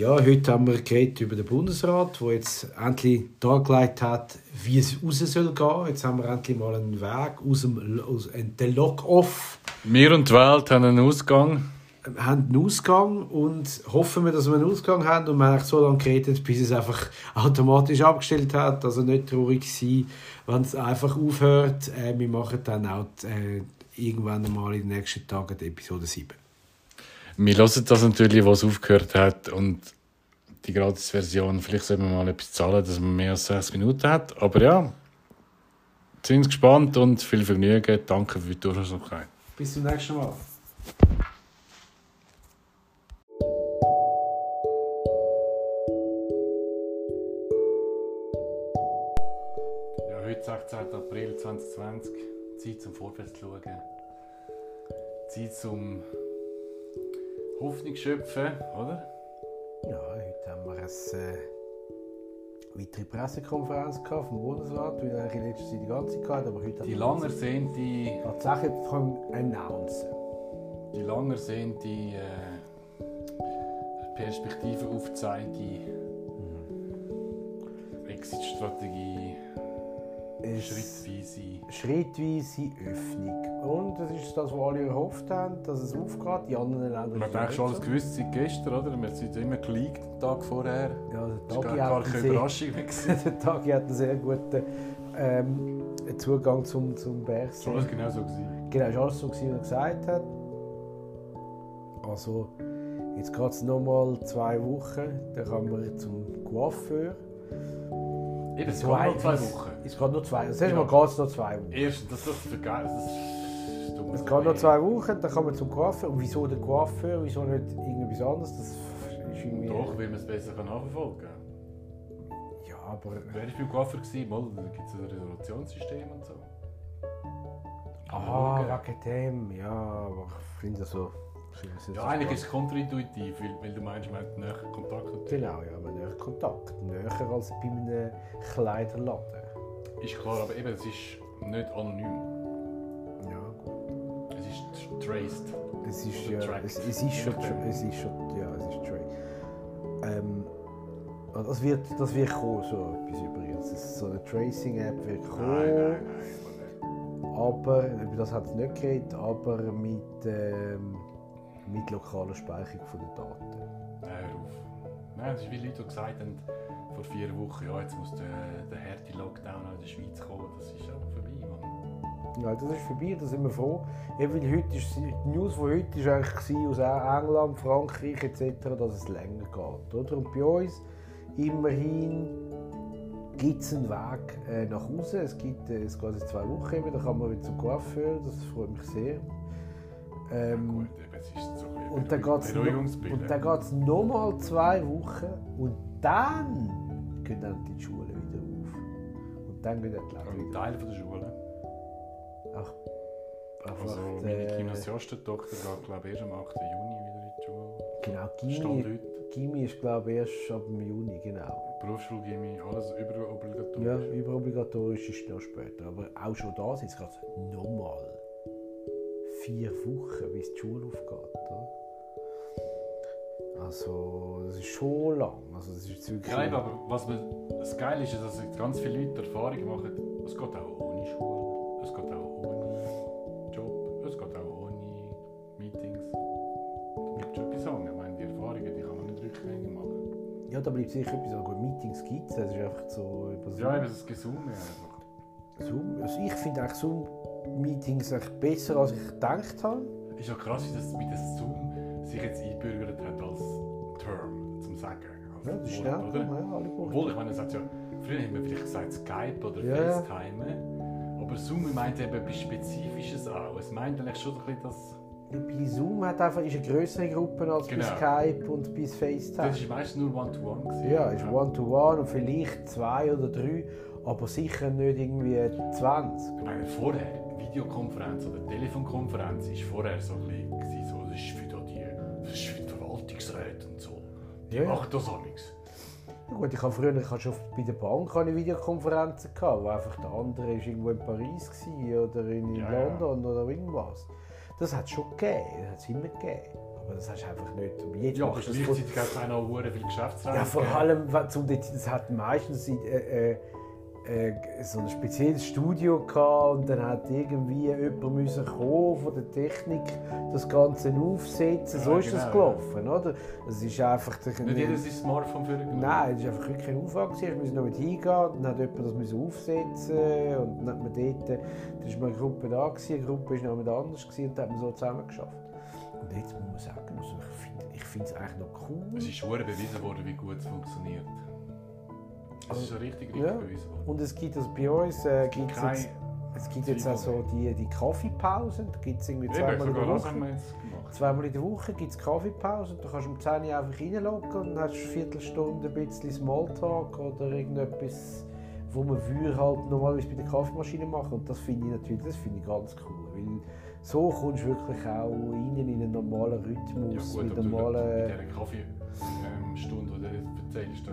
Ja, heute haben wir geredet über den Bundesrat, der jetzt endlich dargelegt hat, wie es raus soll gehen. Jetzt haben wir endlich mal einen Weg aus dem aus dem Lock-off. Wir und die Welt haben einen Ausgang. Wir haben einen Ausgang und hoffen wir, dass wir einen Ausgang haben. Und wir haben so lange geredet, bis es einfach automatisch abgestellt hat. Also nicht traurig sein, wenn es einfach aufhört. Äh, wir machen dann auch äh, irgendwann mal in den nächsten Tagen die Episode 7. Wir hören das natürlich, was aufgehört hat. Und die Gratis-Version, vielleicht sollten wir mal etwas zahlen, dass man mehr als sechs Minuten hat. Aber ja, sind gespannt und viel Vergnügen. Danke für die Aufmerksamkeit. Bis zum nächsten Mal. Ja, heute 16. April 2020. Zeit zum Vorwärts zu schauen. Zeit zum Hoffnung schöpfen, oder? Ja, heute haben wir eine äh, weitere Pressekonferenz gehabt vom Bundesrat, wie wir eigentlich in letzter Zeit die ganze Zeit hatten, aber heute Die haben lang wir ersehnte, tatsächlich können announcen. die lang ersehnte äh, Perspektive aufzeigende Exit-Strategie, Es- schrittweise. Schrittweise Öffnung. Und das ist das, was alle erhofft haben, dass es aufgeht. Die anderen Länder Man hat eigentlich schon alles gewusst seit gestern, oder? Wir sind immer geleakt den Tag vorher. Ja, der Das war keine sehr, Überraschung mehr. der Tagi hat einen sehr guten ähm, Zugang zum, zum Bergsee. Schon alles genau so gewesen. Genau, ist alles so, gewesen, wie er gesagt hat. Also, jetzt geht es nochmal zwei Wochen. Dann kann man zum Coiffeur. Eben, es geht noch zwei Wochen. Es geht noch zwei. Das erste Ja. Mal geht es noch zwei Wochen. Erstens, das, das. Das ist dumm. Es geht noch zwei Wochen, dann kann man zum Coiffeur. Und wieso der Coiffeur? Wieso nicht irgendetwas anderes? Das ist irgendwie... Doch, weil man es besser nachverfolgen kann. Ja, aber... Wer war beim Coiffeur? Mal, da gibt es ein Resolutionssystem und so. Ah, wegen dem. Ja, aber ich finde das so... Ja, eigentlich ist es kontraintuitiv, weil, weil du meinst, man hat näher Kontakt mit Genau, ja, man hat Kontakt. Näher als bei einem Kleiderladen. Ist klar, aber eben, es ist nicht anonym. Ja, gut. Es ist tr- traced. Es ist, ja, es, es ist schon, es ist schon, ja, es ist Track. Ähm, das wird, das wird kommen, so etwas übrigens. Das- So eine Tracing-App wird kommen. Nein, nein, nein. Aber, über das hat es nicht geredet, aber mit, ähm, mit lokaler Speicherung von den Daten. Nein, hör auf. Nein, es ist wie Leute, die gesagt haben, vor vier Wochen, ja, jetzt muss der, der harte Lockdown in der Schweiz kommen. Das ist auch vorbei, Mann. Ja, das ist vorbei, da sind wir froh. Ja, weil heute ist, die News von heute war eigentlich aus England, Frankreich etc., dass es länger geht. Oder? Und bei uns immerhin gibt es einen Weg äh, nach Hause. Es gibt äh, es jetzt zwei Wochen, eben, da kann man wieder zum Coiffeur, das freut mich sehr. Ähm, Gut, es ist so und dann geht es und dann geht's nochmal zwei Wochen und dann gehen dann die Schulen wieder auf. Und dann gehen dann die Läden Ein wieder Teil von der Schule. Einfach, Also, meine äh, Gymnasiastentochter geht, glaube ich, erst am 8. Juni wieder in die Schule. Genau, Gimmi. Gimmi ist glaube ich erst ab dem Juni, genau. Berufsschulgymnastik, alles überobligatorisch. Ja, überobligatorisch ist noch später. Aber auch schon da sind es gerade nochmal vier Wochen, bis die Schule aufgeht. Oder? Also, das ist schon lang. Also, das ist wirklich Ja, eben, aber was man, das Geile ist, dass ganz viele Leute Erfahrung machen, es geht auch ohne Schule, es geht auch ohne Job, es geht auch ohne Meetings. Da gibt es schon etwas sagen. Ich meine, die Erfahrungen die kann man nicht rückgängig machen. Ja, da bleibt sicher etwas. Also, gut, Meetings gibt es, das ist einfach so über Ja, eben Gesumme einfach. Zoom. Also, ich finde eigentlich Zoom-Meetings eigentlich besser, als ich gedacht habe. Ist ja krass, wie das, wie das Zoom sich jetzt einbürgert hat als Term zum Sagen. Als Ja, das ist Wort, oder? Ja, alle. Obwohl, ich meine, es hat ja, früher haben wir vielleicht gesagt Skype oder Ja. FaceTime. Aber Zoom meint eben etwas Spezifisches auch. Es meint eigentlich schon so ein bisschen das. Bei Zoom hat einfach, ist eine größere Gruppe als Genau. bei Skype und bei FaceTime. Das ist meistens nur One-to-One. gewesen. Ja, ist One-to-One und vielleicht zwei oder drei, aber sicher nicht irgendwie 20. Ich meine, vorher, Videokonferenz oder Telefonkonferenz, ist vorher so ein bisschen, so, das ist für die, das ist Verwaltungsräte und so. Die Ja. machen das auch nichts. Ja, gut, ich habe früher ich habe schon bei der Bank eine Videokonferenzen gehabt, wo einfach der andere ist irgendwo in Paris war oder in Ja, ja. London oder irgendwas. Das hat es schon gegeben, das hat es immer gegeben. aber das hast du einfach nicht. Und jetzt Ja, von- gleichzeitig hat es auch noch hure viel Geschäftsreise. ja, vor allem, zum das hat meistens äh, äh, so ein spezielles Studio gehabt und dann hat irgendwie jemand müssen kommen von der Technik das Ganze aufsetzen. So Ja, ist das genau, gelaufen, oder? Es ist einfach Nicht jeder sein Smartphone für Nein, es war einfach wirklich kein Aufwand. Wir mussten noch mit hingehen, dann hat jemand das müssen aufsetzen und dann hat man dort, dann war eine Gruppe da, gewesen, eine Gruppe war noch jemand anders gewesen, und dann hat man so zusammen geschafft. Und jetzt muss man sagen, also ich finde ich es eigentlich noch cool. Es ist hure bewiesen worden, wie gut es funktioniert. Es ist so richtig, richtig Ja. worden. Und es gibt also bei uns äh, Kein- jetzt, es gibt jetzt auch so die, die Kaffeepausen, da gibt es irgendwie zweimal in der das Woche. Zweimal in der Woche gibt es Kaffeepausen, da kannst du um 10 Uhr einfach reinloggen und dann hast du eine Viertelstunde ein bisschen Smalltalk oder irgendetwas, wo man würde halt normalerweise bei der Kaffeemaschine machen und das finde ich natürlich das finde ich ganz cool, weil so kommst du wirklich auch rein in einen normalen Ja Rhythmus, gut, mit normalen... dieser Kaffeestunde, die du jetzt erzählst,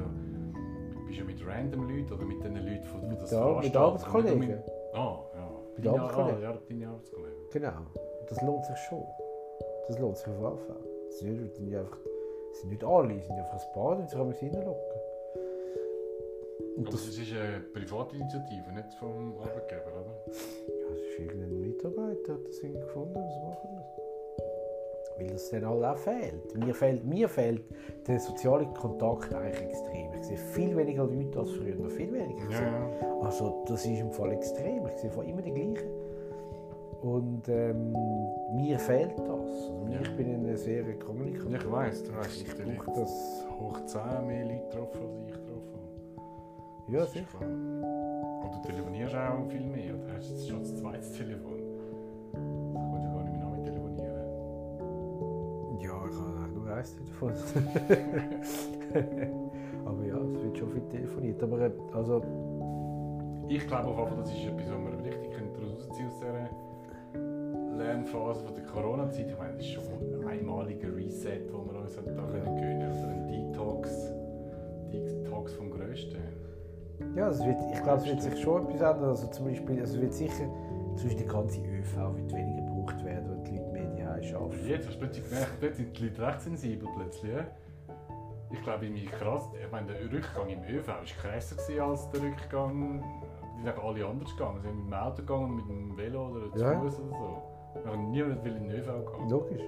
bist du ja mit random Leuten oder mit den Leuten, die, das Ja, mit Arbeitskollegen. mit- Ah, ja. Mit Deine- Arbeitskollegen. Ah, ja, deine Arbeitskollegen. Genau, das lohnt sich schon. Das lohnt sich auf jeden Fall. Es sind nicht, einfach, es sind nicht alle, es sind einfach ein paar, die sich einmal hineinlocken. Und Aber das, es ist eine Privatinitiative, nicht vom Arbeitgeber, oder? ja, das ist irgendein Mitarbeiter, hat das irgendwie gefunden, was machen das. Weil das dann halt auch fehlt. Mir fehlt, mir fehlt der soziale Kontakt eigentlich extrem. Ich sehe viel weniger Leute als früher, noch viel weniger. Sehe- ja. Also das ist im Fall extrem. Ich sehe immer die gleichen. Und ähm, mir fehlt das. Also, Ja. Ich bin ein sehr kommunikativ. Ich weiss, du hast Ich brauche das. hoch 10 mehr Leute getroffen, als ich getroffen habe. Ja, sicher. Und du telefonierst auch viel mehr, oder hast jetzt schon das zweite Telefon? Eins davon. Aber ja, es wird schon viel telefoniert. Aber äh, also, Ich glaube auf jeden Fall, das ist etwas, was wir richtig rausziehen aus dieser Lernphase von der Corona-Zeit. Ich meine, das ist schon ein einmaliger Reset, den wir uns da können gönnen Oder ein Detox. Detox vom Größten. ja, es wird, ich glaube, es wird sich schon etwas ändern. Also zum Beispiel, also es wird sicher, zum Beispiel die ganze ÖV wird weniger arbeiten. Jetzt hast du plötzlich gemerkt, dort sind die Leute recht sensibel plötzlich. ja? Ich glaube, irgendwie krass. Ich meine, der Rückgang im ÖV war krasser als der Rückgang. Die sind alle anders gegangen. Sie sind mit dem Auto gegangen, mit dem Velo oder zu Ja. Fuß oder so. Aber niemand will in den ÖV gehen. Logisch.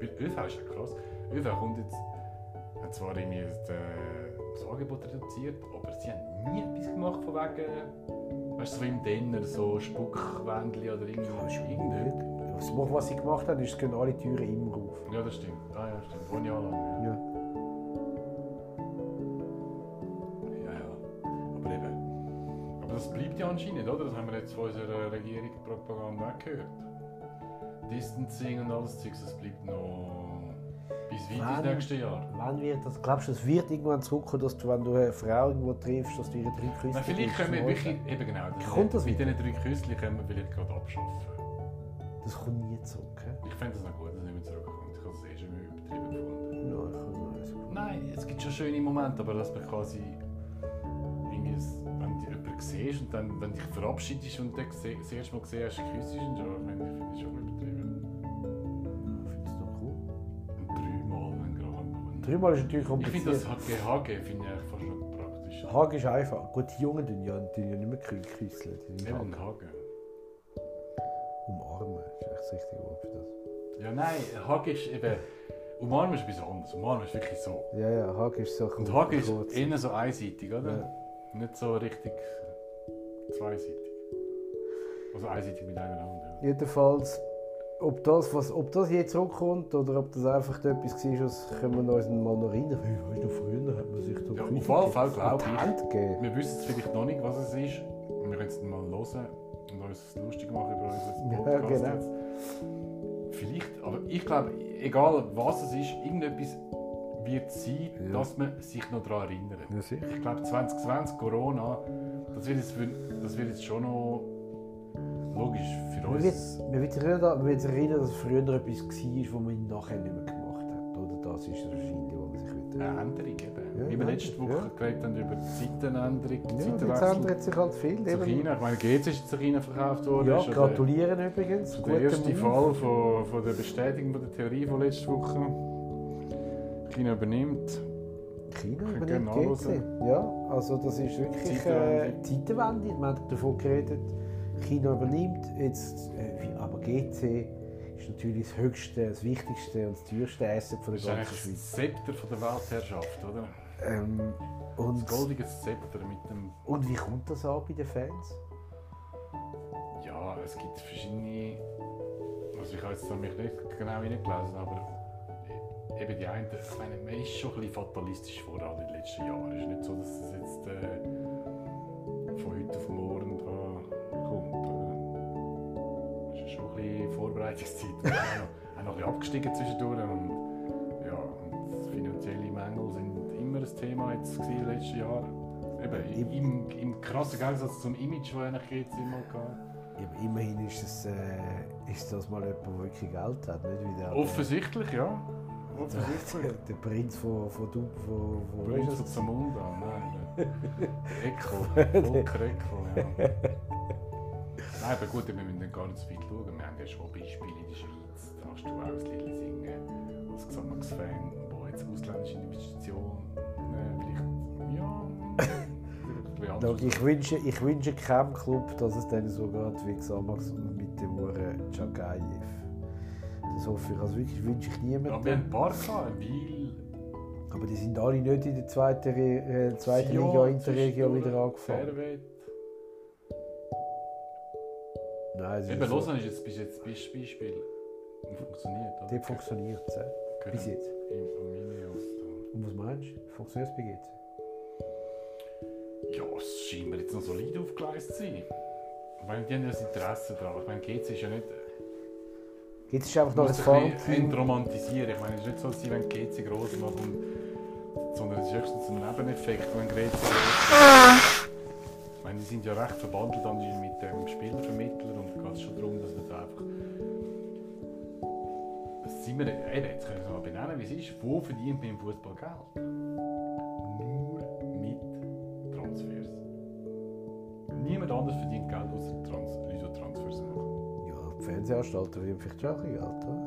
Weil ÖV ist ja krass. ÖV kommt jetzt, hat zwar irgendwie das, äh, das Angebot reduziert, aber sie haben nie etwas gemacht von wegen, weißt du, so im Denner, so Spuckwändchen oder irgendwie. Irgendetwas. Was, was sie gemacht haben, ist, es gehen alle Türen immer auf. Ja, das stimmt. Ah ja, stimmt. Ohne Alarm. Ja. Ja. ja, ja. Aber eben. Aber das bleibt ja anscheinend, oder? Das haben wir jetzt von unserer Regierung Propaganda auch gehört. Distancing und alles Zeugs, das bleibt noch bis weit ins nächste Jahr. Wann wird das, glaubst du, es wird irgendwann zurückkommen, dass du, wenn du eine Frau irgendwo triffst, dass du ihre drei Küsse Nein, vielleicht können wir wirklich, eben genau, das Kommt das mit diesen drei Küsschen können wir vielleicht gerade abschaffen. Das kommt nie zurück. hä? Ich fände das noch gut, dass es nicht mehr zurückkommt. Ich habe es eh schon mal übertrieben gefunden. Ja, ich kann es. Nein, es gibt schon schöne Momente, aber dass man quasi irgendwie, es- wenn du jemanden siehst und dann, wenn dich verabschiedest und dann das erste Mal gesehen hast, küsst und schon, ich meine, ich finde das schon übertrieben. Ich finde es noch cool. Und dreimal, wenn gerade. Dreimal ist natürlich Ich finde kompliziert. das HGHG finde ich fast noch praktisch. Hagen ist einfach. Gut, die Jungen tun ja, tun ja nicht mehr kü- küsseln. Eben Hagen. Umarmen ist echt das richtige Wort für das. Ja, nein, Hagen ist eben. Umarmen ist etwas anderes. Umarmen ist wirklich so. Ja, ja, Hagen ist so Und Hagen ist kurz. eher so einseitig, oder? Ja. Nicht so richtig zweiseitig. Also einseitig mit einer Hand. Ja. Jedenfalls, ob das, was, ob das jetzt zurückkommt oder ob das einfach etwas war, das können wir uns mal noch erinnern. Hey, weißt du, früher hat man sich da Ja, auf jeden. Fall glaube ich. Wir wissen es vielleicht noch nicht, was es ist. Wir können es dann mal hören und uns lustig machen über unseren Ja, Podcast genau. jetzt. Vielleicht, aber ich glaube, egal was es ist, irgendetwas wird sein, Ja. dass man sich noch daran erinnert. Ja. Ich glaube 2020, Corona, das wird jetzt, für, das wird jetzt schon noch logisch für uns. man wird sich erinnern, man wird sich erinnern, dass früher etwas war, was man nachher nicht mehr gemacht hat. Oder? Das ist wahrscheinlich, wo man sich wieder... Eine Änderung eben. Ja, Wie wir letzte Woche ja. geredet haben über die Zeitenänderung, Ja, jetzt Zeitenwechsel ändert sich halt viel. zu. China. Ich meine, GZ ist zu China verkauft worden. Ja, der- gratulieren übrigens. Der erste Move. Fall von, von der Bestätigung von der Theorie von letzter Woche. China übernimmt. China übernimmt nachhören. Ja, also das ist wirklich Zeitenwende. äh, Zeitenwende. Wir haben davon geredet, China übernimmt. Jetzt, äh, aber GC ist natürlich das höchste, das wichtigste und das teuerste Asset von der ist ganzen Schweiz. das Zepter von der Weltherrschaft, oder? Ähm, und, Das goldige Zepter mit dem. und wie kommt das an bei den Fans? Ja, es gibt verschiedene. Also ich habe jetzt mich nicht genau hineingelesen, aber eben die einen, ich meine, man ist schon ein bisschen fatalistisch voran in den letzten Jahren. Es ist nicht so, dass es jetzt äh, von heute auf morgen da kommt. Oder? Es ist schon ein bisschen Vorbereitungszeit. Auch noch, auch noch abgestiegen zwischendurch und ja, und finanzielle Mängel sind immer ein Thema jetzt gewesen in den letzten Jahren. Eben, im, im krassen Gegensatz zum Image, das eigentlich jetzt immer hatte. Immerhin ist, es, äh, ist das mal jemand, der wirklich Geld hat, nicht wie der, Offensichtlich, ja. der, Offensichtlich. der, Prinz von, von, du, von, von Prinz von? Zamunda, nein. Eckel, Volker Eckel, ja. Nein, aber gut, wir müssen gar nicht so weit schauen. Wir haben ja schon Beispiele in der Schweiz. Da hast du auch das Lied singen als Xamax-Fan, wo jetzt ausländische Investitionen äh, vielleicht, ja, anders Ich wünsche, ich wünsche keinem Club, dass es dann so geht wie Xamax und mit dem Uhren Chagayev. Das hoffe ich. Also wirklich wünsche ich Ja, wir haben niemandem. ein paar gehabt, Weil, Aber die sind alle nicht in der zweiten, äh, zweiten Liga Interregio wieder angefangen. Fairway. Nein, es Eben, ist so, Lausanne ist jetzt bis jetzt das Beispiel. Funktioniert, oder? dort funktioniert es. äh, Können Bis jetzt. Im da. Und was meinst du? Funktioniert es bei GC? Ja, es scheint mir jetzt noch solid aufgeleistet zu sein. Ich meine, die haben ja das Interesse daran. Ich meine, GC ist ja nicht. Jetzt ist einfach noch ein Farmteam. entromantisieren. Ich meine, es ist nicht so, dass sie, wenn GC groß macht, und, sondern es ist höchstens ein Nebeneffekt, wenn GC groß Ich meine, die sind ja recht verbandelt mit dem Spielervermittler und da geht es schon darum, dass man da einfach. Sind wir, eben, jetzt können wir es mal benennen, wie es ist. Wo verdient man im Fußball Geld? Nur mit Transfers. Niemand anders verdient Geld, außer Trans Leute, die Transfers machen. Ja, die Fernsehanstalten verdienen vielleicht schon ein Geld, oder?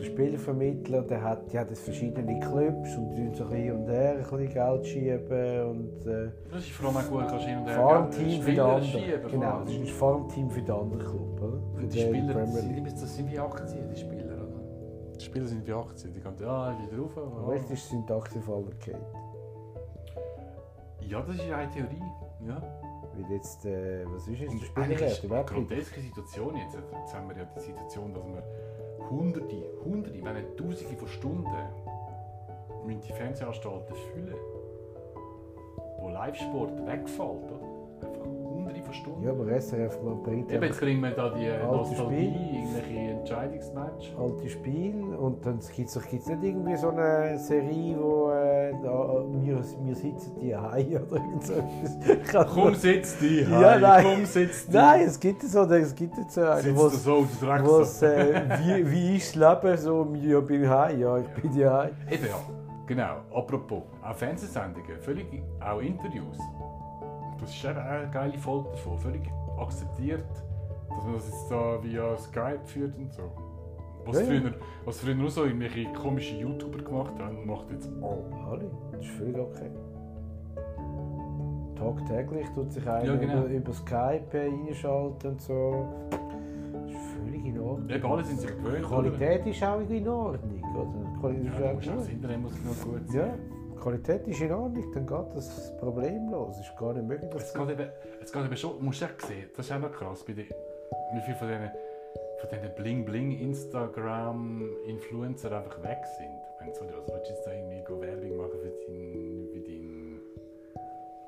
Der Spielervermittler, der hat, die hat jetzt verschiedene Clubs und die tun so hin und her ein bisschen Geld schieben und äh, Das ist vor allem auch gut, kannst hin und her Farmteam Geld- für die Spieler anderen. Genau, das ist ein Farmteam für den anderen Club, oder? Für die den Spieler sind, das sind wie Aktien, die Spieler, oder? Die Spieler sind wie Aktien, die gehen ja wieder rauf. Aber jetzt ist- sind die Aktienfallen gefallen. Ja, das ist eine Theorie. Ja. Weil jetzt, äh, was ist jetzt der Und eigentlich ist eine groteske Situation jetzt. Jetzt haben wir ja die Situation, dass wir hunderte, hunderte, wenn nicht tausende von Stunden müssen die Fernsehanstalten füllen. Wo Live-Sport wegfällt, oder? Von Stunden. Ja, aber SRF bringt Eben, jetzt kriegen wir da die Nostalgie, irgendwelche Entscheidungsmatch. alte Spiele und dann gibt es nicht irgendwie so eine Serie, wo äh, da, wir, wir sitzen die Hause oder irgend so etwas. Komm, sitz dich, Ja, nein. komm, sitz dich. Nein, es gibt so, es gibt jetzt so eine, Sitzt wo du so, äh, wie, wie ist das Leben so, ja, bin heim, ja, ich bin ja heim. Eben ja, genau. Apropos, auch Fernsehsendungen, völlig, auch Interviews. Das ist eben eine geile Folge davon. Völlig akzeptiert, dass man das jetzt da via Skype führt und so. Was, Ja, ja. früher, was früher nur so irgendwelche komischen YouTuber gemacht haben, macht jetzt auch. Alle, das ist völlig okay. Tagtäglich tut sich einer Ja, genau. über, über Skype einschalten und so. Das ist völlig in Ordnung. Eben alle sind sich Die gewöhnt. Qualität ist auch in Ordnung. Oder? Die Qualität Oder? Ja, ist auch auch das gut. Internet muss noch gut sein. Ja, die Qualität ist in Ordnung, dann geht das problemlos. Es ist gar nicht möglich, dass Es geht eben, es geht eben schon, du musst echt sehen, das ist noch krass, bei den, wie viele von diesen, von diesen Bling-Bling-Instagram-Influencer einfach weg sind. Ich meine, sorry, also willst du jetzt da irgendwie Werbung machen für deinen, für deinen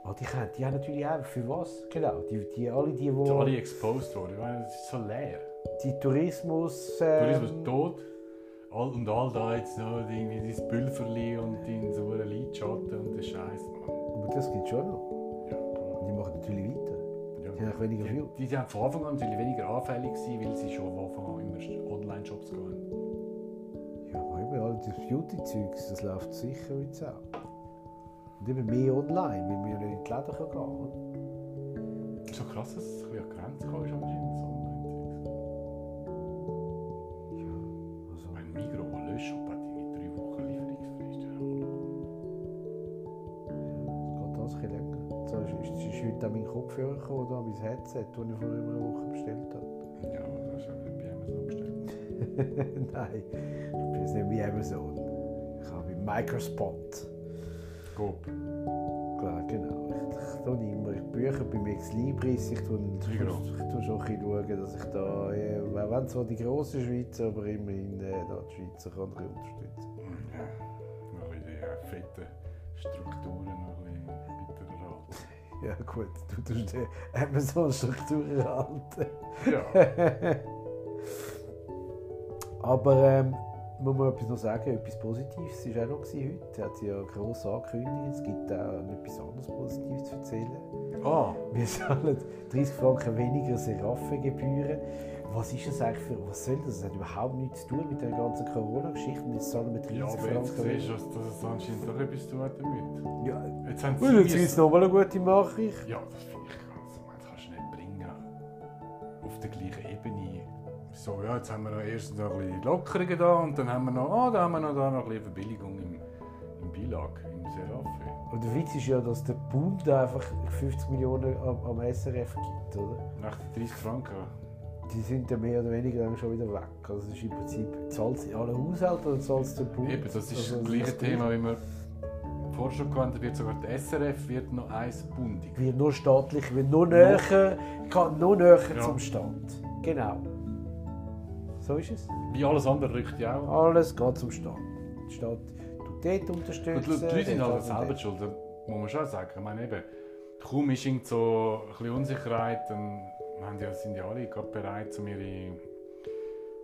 Ah, die, können- die haben natürlich auch für was? Genau, die, die, alle die, alle die, exposed worden. Ich meine, es ist so leer. die Tourismus... Ähm, Tourismus tot. All, und all da jetzt noch irgendwie dein Pülverli und dein sauren Lidschatten und der Scheiß. Mann. das gibt es schon noch. Ja, die machen natürlich weiter. Ja. Die haben weniger Die, Views. die sind von Anfang an natürlich weniger anfällig gewesen, weil sie schon von Anfang an immer Online-Shops gehen. Ja, aber eben all das Beauty-Zeugs, das läuft sicher jetzt auch. Und eben mehr online, weil wir nicht in die Läden gehen können. oder? So krass, dass es ein bisschen an die Grenze kam, ist Migros, ein Löschshop, hat irgendwie drei Wochen Lieferungsfrist. Ja, hallo. Es geht alles ein bisschen länger. So ist, ist, ist heute auch mein Kopfhörer gekommen, da, mein Headset, das ich vor einer Woche bestellt habe. Ja, das hast du ja bei Amazon bestellt. Nein, ich bin jetzt nicht wie Amazon. Ich habe bei Microspot. Coop. Klar, genau. Ich, ich tue immer ich Bücher beim Ex Libris. Ich tue, ich, Migros. ich tue schon ein bisschen schauen, dass ich da, äh, wenn zwar die grossen Schweizer, aber immerhin äh, da die Schweizer kann ich unterstützen. Ja, noch ein bisschen äh, fetten Strukturen noch ein bisschen erhalten. Ja gut, du tust die Amazon-Struktur erhalten. Ja. Aber ähm, muss man etwas noch sagen, etwas Positives war auch noch heute. Hat sie ja gross angekündigt. Es gibt auch etwas anderes Positives zu erzählen. Ah, Wir zahlen 30 Franken weniger Seraffengebühren. Was ist das eigentlich für, was soll das? Das hat überhaupt nichts zu tun mit der ganzen Corona-Geschichte. Und jetzt zahlen wir 30 ja, aber jetzt Franken siehst du, dass das anscheinend doch etwas zu tun hat damit. Ja, Jetzt haben und jetzt sie gibt es nochmal eine gute Nachricht. Ja, das finde ich ganz. Das kannst du nicht bringen. Auf der gleichen Ebene. So, ja, jetzt haben wir noch erst noch ein bisschen Lockerungen da und dann haben wir noch, ah, da haben wir noch, da noch ein bisschen Verbilligung im, im Seraphe. Und der Witz ist ja, dass der Bund einfach 50 Millionen am, am SRF gibt, oder? Nach den 30 Franken. Die sind dann mehr oder weniger dann schon wieder weg. Also das ist im Prinzip, zahlt sie alle Haushalte oder zahlt es der Bund? Eben, das ist Also, das gleiche Thema, wie wir vorher schon gehabt wird sogar der SRF wird noch eins bundig. Wird nur staatlich, wird nur näher, kann nur näher Ja. zum Staat. Genau. So ist es. Wie alles andere rückt ja auch. Alles geht zum Staat. Der Staat dort Und unterstützen. die Leute sind halt und selber schuld, das muss man schon sagen. Ich meine, eben, kaum ist irgend so ein bisschen Unsicherheit, dann ja, sind ja alle gerade bereit, um ihre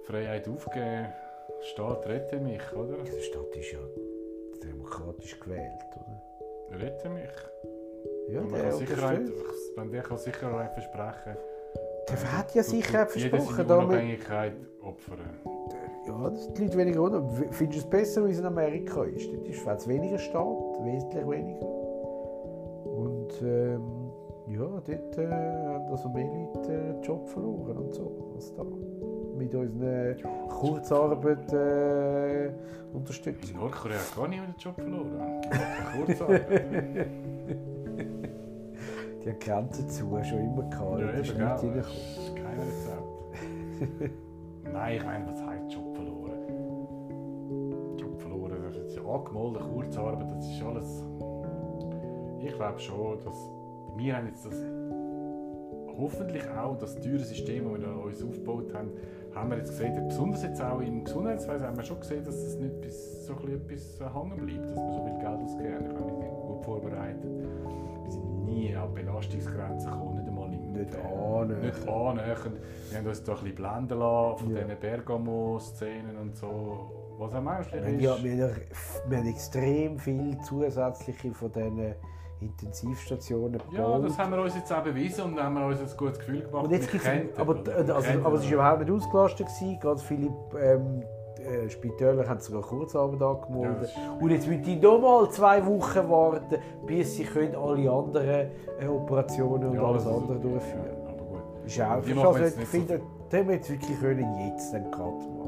Freiheit aufzugeben. Staat, rette mich, oder? Der Staat ist ja demokratisch gewählt, oder? Rette mich. Ja, Und man der kann Sicherheit, wenn der kann Sicherheit versprechen Der hat ja tut- Sicherheit versprochen. seine Damit, Unabhängigkeit opfern. Ja, dass die Leute weniger unter. Findest du es besser, wie es in Amerika ist? Dort ist es weniger Staat, wesentlich weniger. Und ähm, ja, dort äh, haben also mehr Leute äh, Job verloren und so, als da. Mit unseren Kurzarbeit äh, unterstützen. In Nordkorea hat gar niemand den Job verloren. Kurzarbeit. Die haben Grenzen zu, schon immer gehabt. ja, da ist gell? reingekommen. Das kein Rezept. Nein, ich meine, was angemalte Kurzarbeit, das ist alles. Ich glaube schon, dass wir haben jetzt das hoffentlich auch das teure System, das wir uns aufgebaut haben, haben wir jetzt gesehen, besonders jetzt auch im Gesundheitswesen haben wir schon gesehen, dass es nicht bis so etwas hängen bleibt, dass wir so viel Geld ausgeben. Ich wir sind gut vorbereitet. Wir sind nie an Belastungsgrenzen gekommen, nicht einmal im Nicht äh, annähernd. nicht annähernd. Wir haben uns da ein bisschen blenden lassen von Ja. diesen Bergamo-Szenen und so. Was am meisten ist. ja, wir, haben, ja- wir haben extrem viel zusätzliche von diesen Intensivstationen ja, gebaut. das haben wir uns jetzt auch bewiesen und haben wir uns ein gutes Gefühl gemacht. und jetzt gibt's, aber, das, also, kennen aber es das. war überhaupt nicht ausgelastet. Gewesen. Ganz viele ähm, äh, Spitäler haben sogar Kurzarbeit Ja, angemeldet. das ist- und jetzt müssen die nochmal zwei Wochen warten, bis sie können alle anderen äh, Operationen und Ja, alles das andere durchführen Ja, aber gut. Ist auch Die machen also, jetzt finde, da haben wir jetzt wirklich können jetzt einen Cut machen.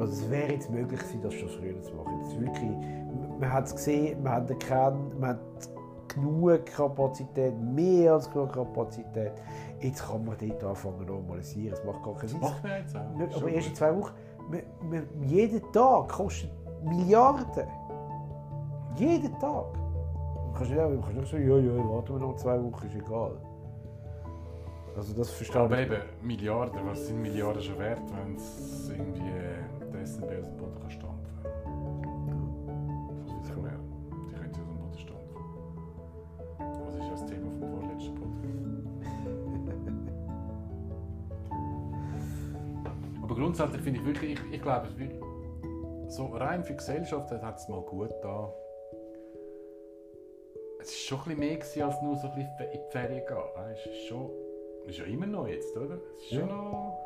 Also es wäre jetzt möglich gewesen, das schon früher zu machen. Jetzt wirklich, man hat es gesehen, man hat erkannt, man hat genug Kapazität, mehr als genug Kapazität. Jetzt kann man dort anfangen zu normalisieren. Es macht gar keinen Das Sinn. macht man jetzt auch. Nicht, aber erst in zwei Wochen. Man, man, jeden Tag kostet Milliarden. Jeden Tag. Du kannst nicht, du kannst nicht sagen, ja, ja, warten wir noch zwei Wochen, ist egal. Also das verstehe Aber ich. eben, Milliarden, was sind Milliarden schon wert, wenn es irgendwie dem Boden kann stampfen kann? mehr. Die können sie aus dem Boden stampfen. Was ist das Thema vom vorletzten Podcast? Aber grundsätzlich finde ich wirklich, ich, ich glaube, es wird so rein für die Gesellschaft hat es mal gut da. es ist schon ein bisschen mehr als nur so ein bisschen in die Ferien gehen. Es ist schon, ist ja immer noch jetzt, oder? Es ist schon Ja. noch,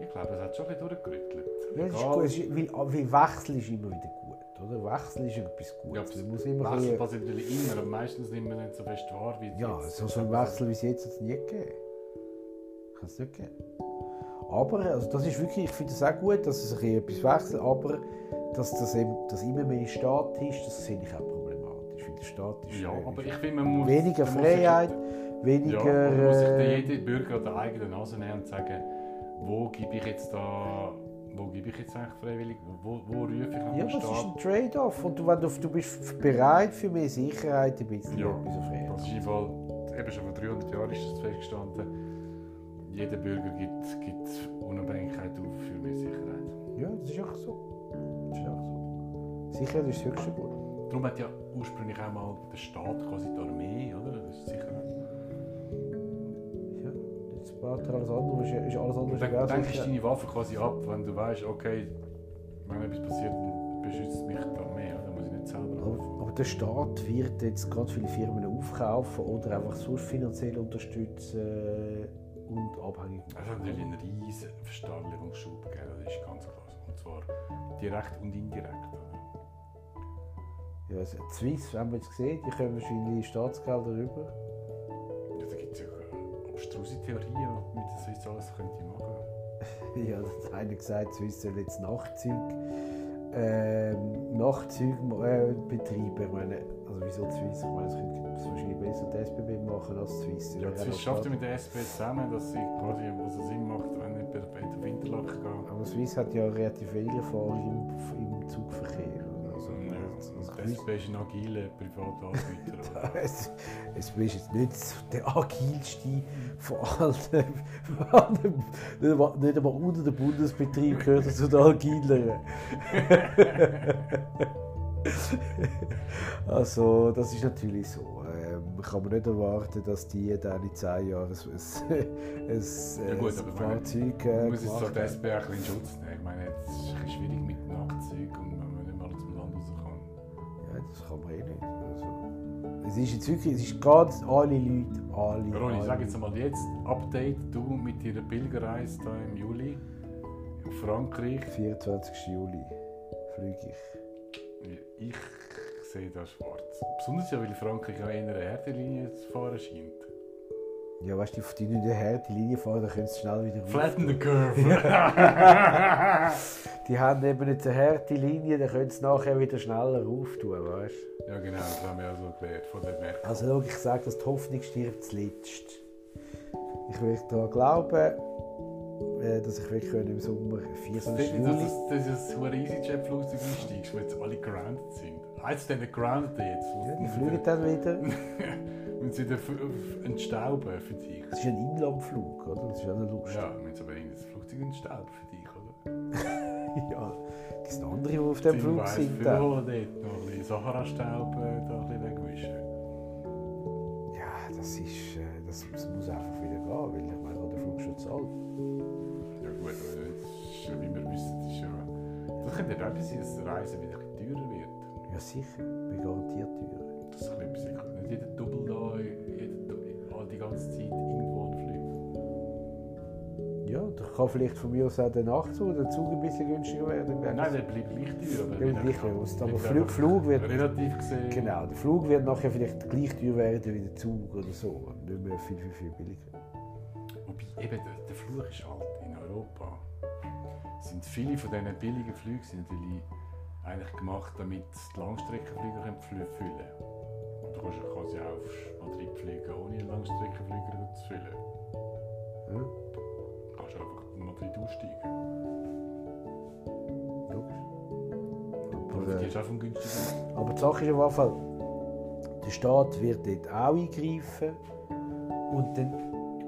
ich glaube, es hat schon ein bisschen durchgerüttelt. Ja, es ist gut, weil, weil Wechsel ist immer wieder gut, oder? Wechsel ist etwas Ja, Gutes. es Man muss immer ein Wechsel bisschen- passiert natürlich immer, aber meistens nimmt man nicht so fest wahr, wie es Ja, jetzt- so, so einen Wechsel wie es jetzt hat es nie gegeben. Kann es nicht geben. Aber also das ist wirklich, ich finde es auch gut, dass es ein etwas wechselt, aber dass das eben, dass immer mehr Staat ist, das sehe ich auch problematisch. Weil der Staat ist Ja, äh, aber ich finde, man muss... weniger Freiheit, Ja, weniger. man muss sich äh, jeder Bürger an der eigenen Nase nehmen und sagen, wo gebe ich jetzt da... Wo gebe ich jetzt eigentlich freiwillig? Wo, wo rufe ich an ja, das ist ein Trade-off. Und du, wenn du, du bist bereit für mehr Sicherheit, ein bisschen Ja, etwas auf. Das ist im Fall, eben schon vor 300 Jahren ist das festgestanden. Jeder Bürger gibt, gibt Unabhängigkeit auf für mehr Sicherheit. Ja, das ist auch so. Das ist auch so. Sicherheit ist das höchste Gut. Darum hat ja ursprünglich auch mal der Staat quasi die Armee, oder? Das ist Sicherheit. Ja, jetzt baut er alles andere, ist, ist alles andere dann gibst du deine Waffe quasi ab, wenn du weißt, okay, wenn etwas passiert, beschützt mich Armee, oder? Dann muss ich nicht selber Aber, aber der Staat wird jetzt gerade viele Firmen aufkaufen oder einfach so finanziell unterstützen und abhängig Es hat natürlich einen riesen Verstaatlichungsschub gegeben, das ist ganz klar. Und zwar direkt und indirekt. Ja, also die Swiss haben wir jetzt gesehen, die kommen wahrscheinlich Staatsgelder rüber. Abstruse Theorien, mit der Swiss alles könnte machen Ja, da hat einer gesagt, Swiss soll jetzt Nachtzüge, ähm, äh, betreiben. Ich meine, also wieso die Swiss? Ich meine, es könnte es wahrscheinlich besser die SBB machen als die Swiss. Ja, die Swiss schafft ja mit der SP zusammen, dass sie quasi, was es Sinn macht, wenn nicht bei der auf Interlaken geht. Aber Swiss hat ja relativ wenig Erfahrung im, im Zugverkehr. Also, Ja, also, und also, die SP ist ein agiler Privatanbieter. oder? Es, es ist jetzt nicht der agilste von allen. nicht einmal- Nicht unter dem Bundesbetrieb gehört er zu den agileren. Also, das ist natürlich so. Ähm, kann man nicht erwarten, dass die dann in 10 Jahren ein, ein, ein, Ja gut, aber Fahrzeug äh, muss jetzt so ein bisschen in Schutz nehmen. Ich meine, es ist schwierig mit kann man eh nicht. Also, es ist jetzt wirklich, es ist ganz alle Leute, alle. Ronny, alle sag jetzt einmal jetzt, Update, du mit deiner Pilgerreise da im Juli auf Frankreich. 24. Juli fliege ich. Ich sehe da schwarz. Besonders ja, weil Frankreich auch eher eine Härtelinie zu fahren scheint. Ja, weißt du, die nicht eine harte Linie fahren, dann können sie schnell wieder Flatten the curve! Die haben eben jetzt eine harte Linie, dann können sie nachher wieder schneller auftun, weißt du? ja genau, das haben wir ja so gelernt von der Merkel. Also schau, ich sage, dass die Hoffnung stirbt zuletzt. Ich will daran glauben, dass ich wirklich im Sommer Das 24. ist Juli... das, das ist ein EasyJet-Flugzeug einsteigst, wo jetzt alle grounded sind. Eins von diesen grounded jetzt. Ja, die fliegen dann wieder. Wenn sie wieder entstauben für dich. Das ist ein Inlandflug, oder? Das ist auch eine Lust. Ja, wenn sie aber irgendein Flugzeug entstauben für dich, oder? ja. Es sind andere, die auf dem Flug sind. dann. holen dort noch ein bisschen Sahara-Staub äh, da ein bisschen wegwischen. Ja, das ist... Äh, das, das muss einfach wieder gehen, weil ich meine, ich den Flug schon zahlt. Ja ja, wie wir wissen, ist ja... Das könnte eben auch sein, dass die Reise wieder ein teurer wird. Ja, sicher. Bin garantiert teurer. Das ist ein bisschen nicht jeder Double da, jeder, die ganze Zeit irgendwo anfliegt. Ja, da kann vielleicht von mir aus auch der Nachtzug, der Zug ein bisschen günstiger werden. Nein, der bleibt gleich teuer. Der bleibt gleich teuer, aber Flug- Flug wird- Relativ gesehen... Genau, der Flug wird nachher vielleicht gleich teuer werden wie der Zug oder so. Nicht mehr viel, viel, viel billiger. Wobei eben der, der Fluch ist halt in Europa. Sind viele von diesen billigen Flügen sind natürlich eigentlich gemacht, damit die können fl- füllen können. Und du kannst ja quasi auch auf Madrid fliegen, ohne einen Langstreckenflieger zu füllen. Ja, Du kannst einfach in Madrid aussteigen. logisch. Aber Aber, die äh, ist auch vom günstigen. aber die Sache ist auf jeden Fall, der Staat wird dort auch eingreifen. Und, dann,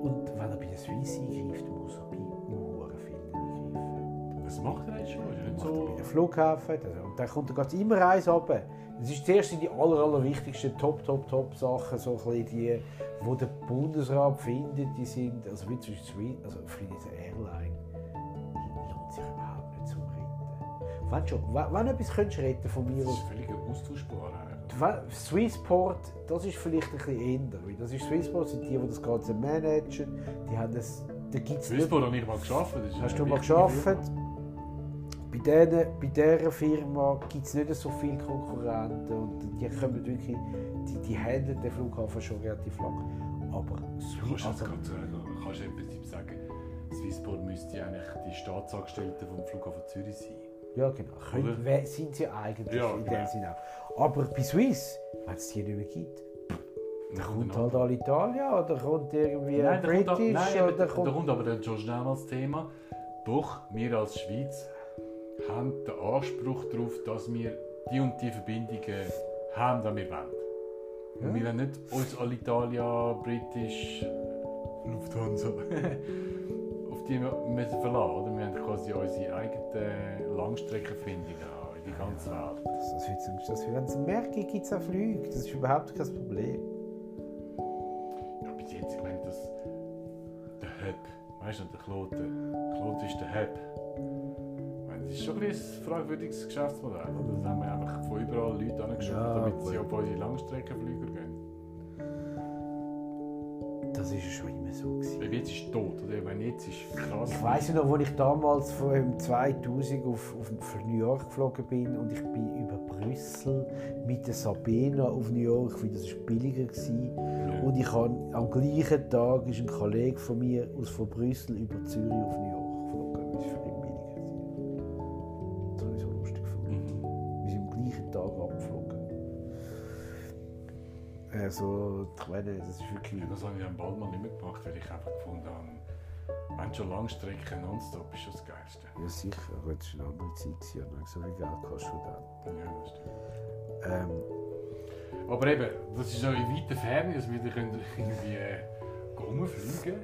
und wenn er bei der Swiss eingreift, Das macht er jetzt schon. Er so... bei den Flughafen. das- Und dann kommt er immer eins runter. Das ist zuerst die aller, allerwichtigsten Top, Top, Top Sachen, so ein die, wo der Bundesrat findet, die sind, also wie zum Beispiel, also für diese Airline, die lohnt sich überhaupt nicht zum Retten. Wenn schon, wenn, wenn etwas könntest retten von mir Das aus, ist völlig austauschbar. Swissport, das ist vielleicht ein bisschen ändert. weil Das ist Swissport, sind die, die das Ganze managen. Die haben das, da gibt's nicht- Swissborn habe ich mal geschafft. das Hast du mal geschafft? Bei, denen, bei dieser Firma gibt es nicht so viele Konkurrenten und die kommen wirklich, die, die handeln den Flughafen schon relativ lang. Aber Du kannst also, gerade sagen, kannst du im Prinzip sagen, Swissport müsste eigentlich die Staatsangestellten vom Flughafen Zürich sein. ja genau, können, sind sie eigentlich Ja, in genau. dem Sinne auch. Aber bei Swiss, wenn es die nicht mehr gibt, dann kommt halt Nein, Alitalia oder kommt irgendwie da kommt, British nein, oder aber, da kommt... kommt aber dann schon schnell das Thema. Doch, wir als Schweiz haben den Anspruch darauf, dass wir die und die Verbindungen haben, die wir wollen. Und Ja. wir wollen nicht uns Alitalia, British, Lufthansa auf die wir müssen verlassen. Oder? Wir haben quasi unsere eigenen Langstreckenverbindungen in die ganze Welt. Das, das, wird- das, wenn es merken, gibt es auch Flüge. Das ist überhaupt kein Problem. Ja, bis jetzt, ich meine, das. Der Hub. Weißt du, der Kloten. Kloten ist der Hub. Ich das ist schon ein fragwürdiges Geschäftsmodell. Oder? Das haben wir einfach von überall Leute angeschaut, Ja, damit sie auf unsere Langstreckenflüger gehen. Das ist ja schon immer so. Gewesen. Weil jetzt ist es tot, oder? Ich meine, jetzt ist krass. Ich weiss noch, als ich damals von im 2000 auf, auf New York geflogen bin und ich bin über Brüssel mit der Sabena auf New York, weil das ist billiger gewesen. Ja. Und ich habe am gleichen Tag ist ein Kollege von mir aus von Brüssel über Zürich auf New York Also, ich meine, das ist wirklich... Ja, das habe ich bald mal nicht mehr gemacht, weil ich einfach gefunden habe, wenn schon Langstrecken nonstop ist schon das Geilste. Ja, sicher. Aber das war eine andere Zeit. Und so viel Geld kostet schon dann. Ja, das stimmt. Ähm, Aber eben, das ist auch in weiter Ferne, dass wir da können irgendwie äh, rumfliegen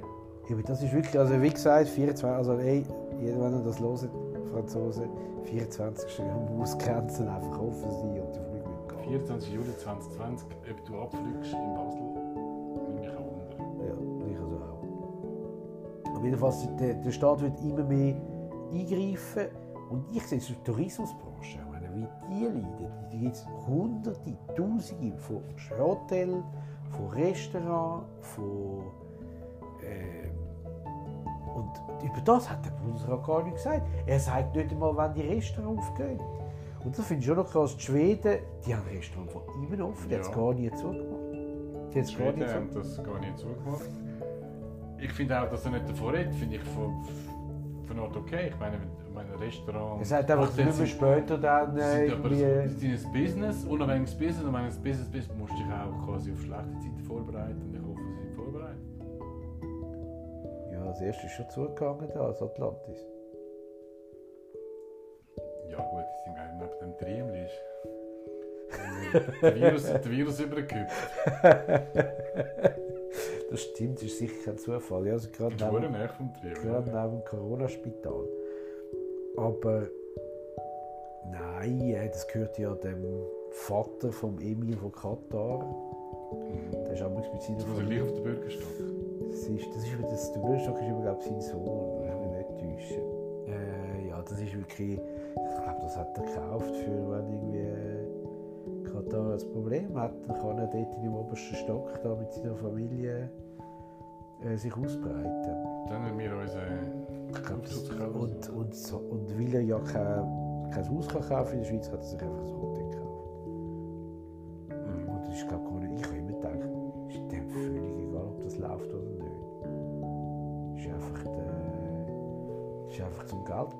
Ja, aber das ist wirklich, also wie gesagt, 24, also ey, jeder, wenn ihr das hört, Franzosen, 24. muss Grenzen einfach offen sein und 24. Juli 2020, ob du abfliegst in Basel, nimmt mich auch wunder. Ja, ich also auch. Auf jeden Fall, der, der Staat wird immer mehr eingreifen und ich sehe es in der Tourismusbranche, meine, wie die leiden, die gibt es hunderte, tausende von Hotels, von Restaurants, von ähm, und über das hat der Bundesrat gar nichts gesagt. Er sagt nicht einmal, wann die Restaurants aufgehen. Und das finde ich schon noch krass. Die Schweden, die haben Restaurants von immer offen, die haben es Ja. gar nie zugemacht. Die haben Die es gar Schweden nicht haben das gar nicht zugemacht. Ich finde auch, dass er nicht davor redet, finde ich von, von Ort okay. Ich meine, wenn- wenn ein Restaurant... Er sagt einfach, mehr sind- später dann äh, aber irgendwie... sie sind ein Business, unabhängiges Business. Und wenn du ein Business bist, musst du dich auch quasi auf schlechte Zeiten vorbereiten. Und ich hoffe, sie sind vorbereitet. Ja, das erste ist schon zugegangen da, als Atlantis. Ja gut, die sind gerade neben dem Triemel ist. der Virus, der Virus übergekippt. Das stimmt, das ist sicher kein Zufall. Ja, also gerade Das neben, Triemel. gerade neben dem Corona-Spital. Aber nein, äh, das gehört ja dem Vater vom Emir von Katar. Mhm. Der ist auch mit seiner er gleich auf den Bürgerstock. Das ist, das ist, das, der Bürgerstock ist überhaupt sein Sohn, ich mich nicht täusche. Äh, ja, das ist wirklich, ich glaube, das hat er gekauft für, wenn irgendwie äh, Katar ein Problem hat, dann kann er dort in dem obersten Stock da mit seiner Familie äh, sich ausbreiten. Dann haben wir unseren Aufzugskeller. und, und, so, und weil er ja kein, kein Haus kann kaufen in der Schweiz, hat er sich einfach ein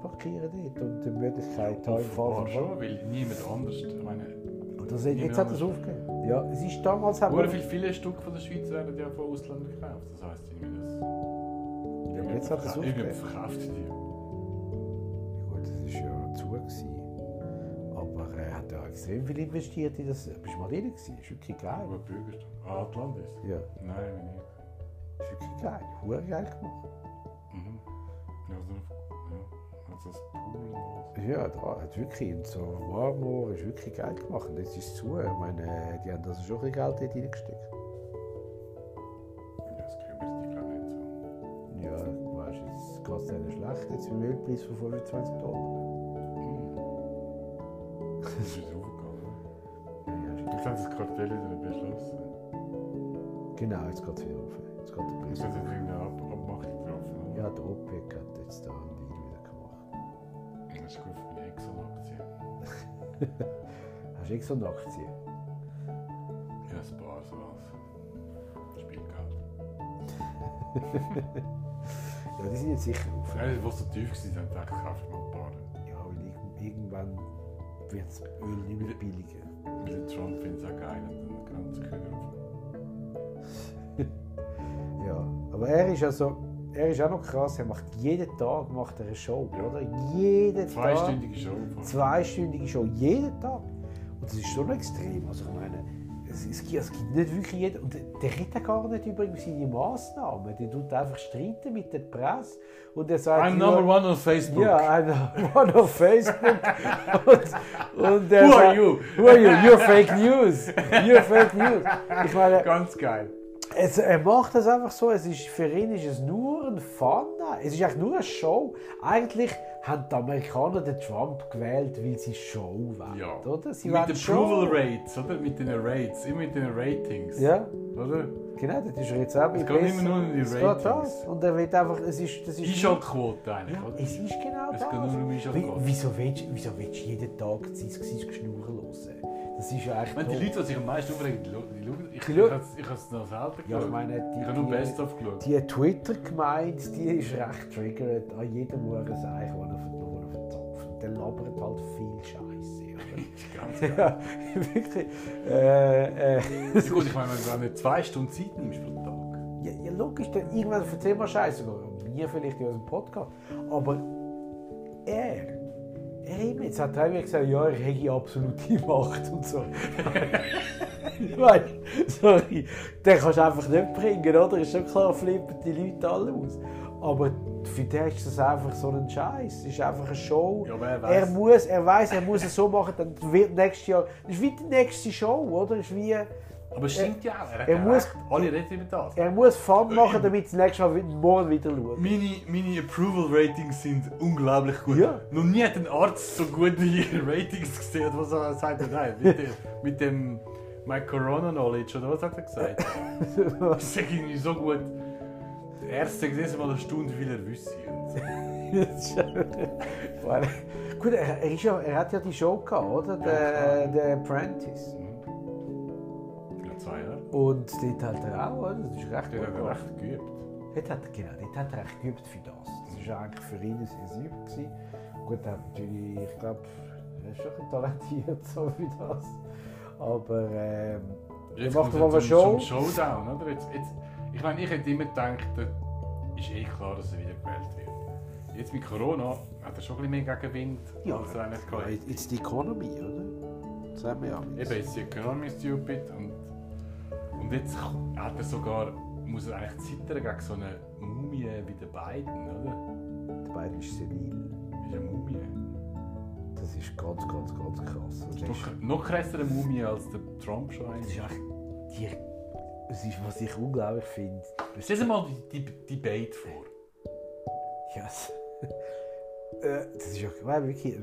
parkieren dort und die Möglichkeit haben, im Fall Offenbar schon, weil niemand anders. Meine, Und das, jetzt hat er es aufgegeben. Ja, es ist damals... Haben wir, viele, viele Stücke von der Schweiz werden ja von Ausländern gekauft. Das heisst, irgendwie das. ja, aber jetzt hat es aufgegeben. verkauft die. Ja, gut, das war ja zu. Gewesen. Aber er hat ja extrem viel investiert in das. Bist du mal drin? gewesen? Das ist wirklich geil. Aber Bürgerstock. Ah, Atlantis? Ja, Nein, nicht. das ist wirklich geil. Hure geil gemacht. Also das alles. Ja, da hat wirklich und so Marmor ist wirklich geil gemacht. Und jetzt ist es zu. Ich meine, die haben also schon ein Geld dort reingesteckt. Ja, das kümmert dich glaube ich nicht so. Ja, du weißt, jetzt geht es denen schlecht. Jetzt im Ölpreis von 25 Dollar. Mhm. Das ist hochgegangen. Ja, ist Jetzt haben sie das Kartell wieder beschlossen. Genau, jetzt geht es wieder auf. Jetzt geht der Jetzt haben sie Präsident. irgendeine Ab Abmachung getroffen. Ja, der OPEC hat jetzt da Das ist gut für meine Exxon-Aktie. Hast du extra eine Aktie? Ja, ein paar so als Spielgeld. Ja, die sind jetzt sicher auf. Ja, die so tief waren, haben gedacht, kaufe ich mal ein paar. Ja, weil irgend- irgendwann wird das Öl nicht mehr billiger. Weil Trump findet es auch geil und dann kann auf. Ja, aber er ist also, er ist auch noch krass. Er macht jeden Tag macht er eine Show, Ja. oder? Jeden Tag. Zweistündige Show. von- Zweistündige Show, jeden Tag. Und das ist schon extrem. Also ich meine, es, es, gibt, es gibt nicht wirklich jeden. Und der redet gar nicht über seine Massnahmen. Der tut einfach streiten mit der Presse. Und er sagt, I'm number one on Facebook. Ja, einer one auf Facebook. und, und Who are sagt, you? Who are you? You're fake news. You're fake news. Ich meine, Ganz geil. Es, er macht das einfach so. Es ist, für ihn ist es nur ein Fun. Es ist eigentlich nur eine Show. Eigentlich haben die Amerikaner den Trump gewählt, weil sie Show wollen. Ja. Oder? Sie mit den. Approval Rates, oder? Mit den Rates, immer mit den Ratings. Ja, Oder? genau. Das ist jetzt auch Es geht immer nur um die Es Ratings. Und er wird einfach. Es ist, das ist Einschaltquote eigentlich, Ja, oder? es ist genau Es das. geht nur um Einschaltquote. wieso, willst, wieso willst du jeden Tag sein Gesicht schnurren hören? Das ist ja eigentlich. meine, die. Leute, die sich am meisten aufregen, die schauen. Ich ich habe es- ich habe es noch selten Ja, ich meine, die, Ich habe nur die, Best-of geschaut. die Twitter-Gemeinde, die ist recht triggert an jedem Hurenseich, den er verloren verzapft. Und der labert halt viel Scheiße. Ganz geil. ja, wirklich. Äh, äh, Ja, Gut, ich meine, wenn du nicht zwei Stunden Zeit nimmst pro Tag. ja, ja, logisch, dann irgendwann erzählen wir Scheiße. Mir vielleicht in unserem Podcast. Aber er, mir jetzt hat er mir gesagt, ja, er hätte absolute Macht und so. meine, sorry, den kannst du einfach nicht bringen, oder? Ist schon klar, flippen die Leute alle aus. Aber für den ist das einfach so ein Scheiß. Es ist einfach eine Show. Ja, er muss, er weiß, er muss es so machen, dann wird nächstes Jahr. Das ist wie die nächste Show, oder? Das ist wie, Aber es stimmt ja auch. Er, hat er muss-. Alle reden über das. er muss Fun machen, damit es nächstes Mal wieder- morgen wieder schaut. Meine, meine Approval-Ratings sind unglaublich gut. Ja. Noch nie hat ein Arzt so gute Ratings gesehen. Was er sagt er nein? Mit dem, mit dem My Corona Knowledge, oder was hat er gesagt? Das ist irgendwie so gut. Der sagt erst mal eine Stunde, wie viel er wüsste. Gut, er, er, ist ja, er hat ja die Show gehabt, oder? Der, der Apprentice. Und dort hat er auch, oder? Das ist recht Der gut hat gemacht. recht geübt. Dort hat, er- genau, dort hat er recht geübt für das. Das war eigentlich für ihn sehr sicher. Gewesen. Gut, er hat natürlich, ich glaube, er ist schon ein talentiert so für das. Aber ähm, er Jetzt macht aber er Show. zum Showdown, oder? Jetzt, jetzt, ich meine, ich hätte immer gedacht, da ist eh klar, dass er wieder gewählt wird. Jetzt mit Corona hat er schon ein bisschen mehr Gegenwind, Ja, als er eigentlich ja, gehabt it's the economy, oder? Das haben wir ja. Eben, jetzt ist die Economy stupid und, und jetzt hat er sogar, muss er eigentlich zittern gegen so eine Mumie wie der Biden, oder? Der beiden ist senil. Ist eine Mumie. Das ist ganz, ganz, ganz krass. Der ist- Noch, noch krassere Mumie als der Trump schon Das ist eigentlich. die, das ist, was ich unglaublich finde. Das Stell dir mal die, die Debate vor. Ja, es- äh, das ist ja weil wirklich,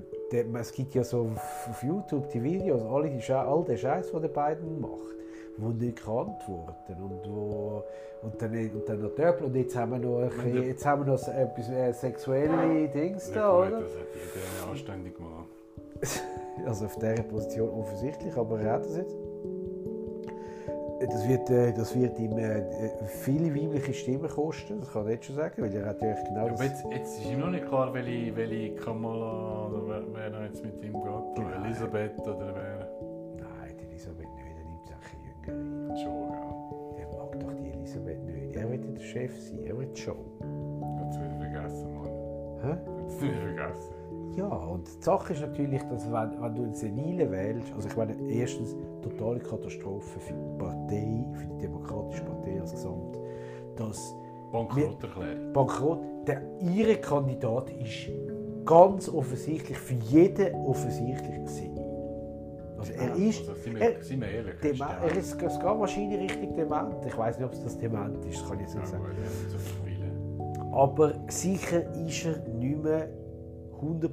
es gibt ja so auf, YouTube die Videos, alle die all der Scheiß, den der beiden macht, wo nicht gekannt wurden und wo und dann, und dann noch Döppel und jetzt haben wir noch, bisschen, jetzt haben wir noch etwas äh, sexuelle Dings Ja, da, gut, oder? das hat jeder anständig gemacht. Also auf dieser Position offensichtlich, aber er hat das jetzt. Das wird, äh, das wird ihm äh, viele weibliche Stimmen kosten, das kann ich jetzt schon sagen, weil er hat ja echt genau Ja, aber jetzt, jetzt ist ihm noch nicht klar, welche, welche Kamala oder wer, wer noch jetzt mit ihm geht. Oder Nein. Elisabeth oder wer. Jüngere. Schon, ja. Der mag doch die Elisabeth nicht. Er wird der Chef sein, er wird Show. Jetzt wieder vergessen, Mann. Hä? Jetzt wieder vergessen. Ja, und die Sache ist natürlich, dass wenn, wenn du einen Senilen wählst, also ich meine, erstens totale Katastrophe für die Partei, für die Demokratische Partei als Gesamt, dass Bankrotterklärung. Bankrott, der ihre Kandidat ist ganz offensichtlich für jeden offensichtlich. Also er ist, Also, sind, er- wir, sind wir ehrlich. Der- er ist, es geht wahrscheinlich richtig dement. Ich weiß nicht, ob es das dement ist, das kann ich jetzt nicht sagen. er. Aber sicher ist er nicht mehr 100%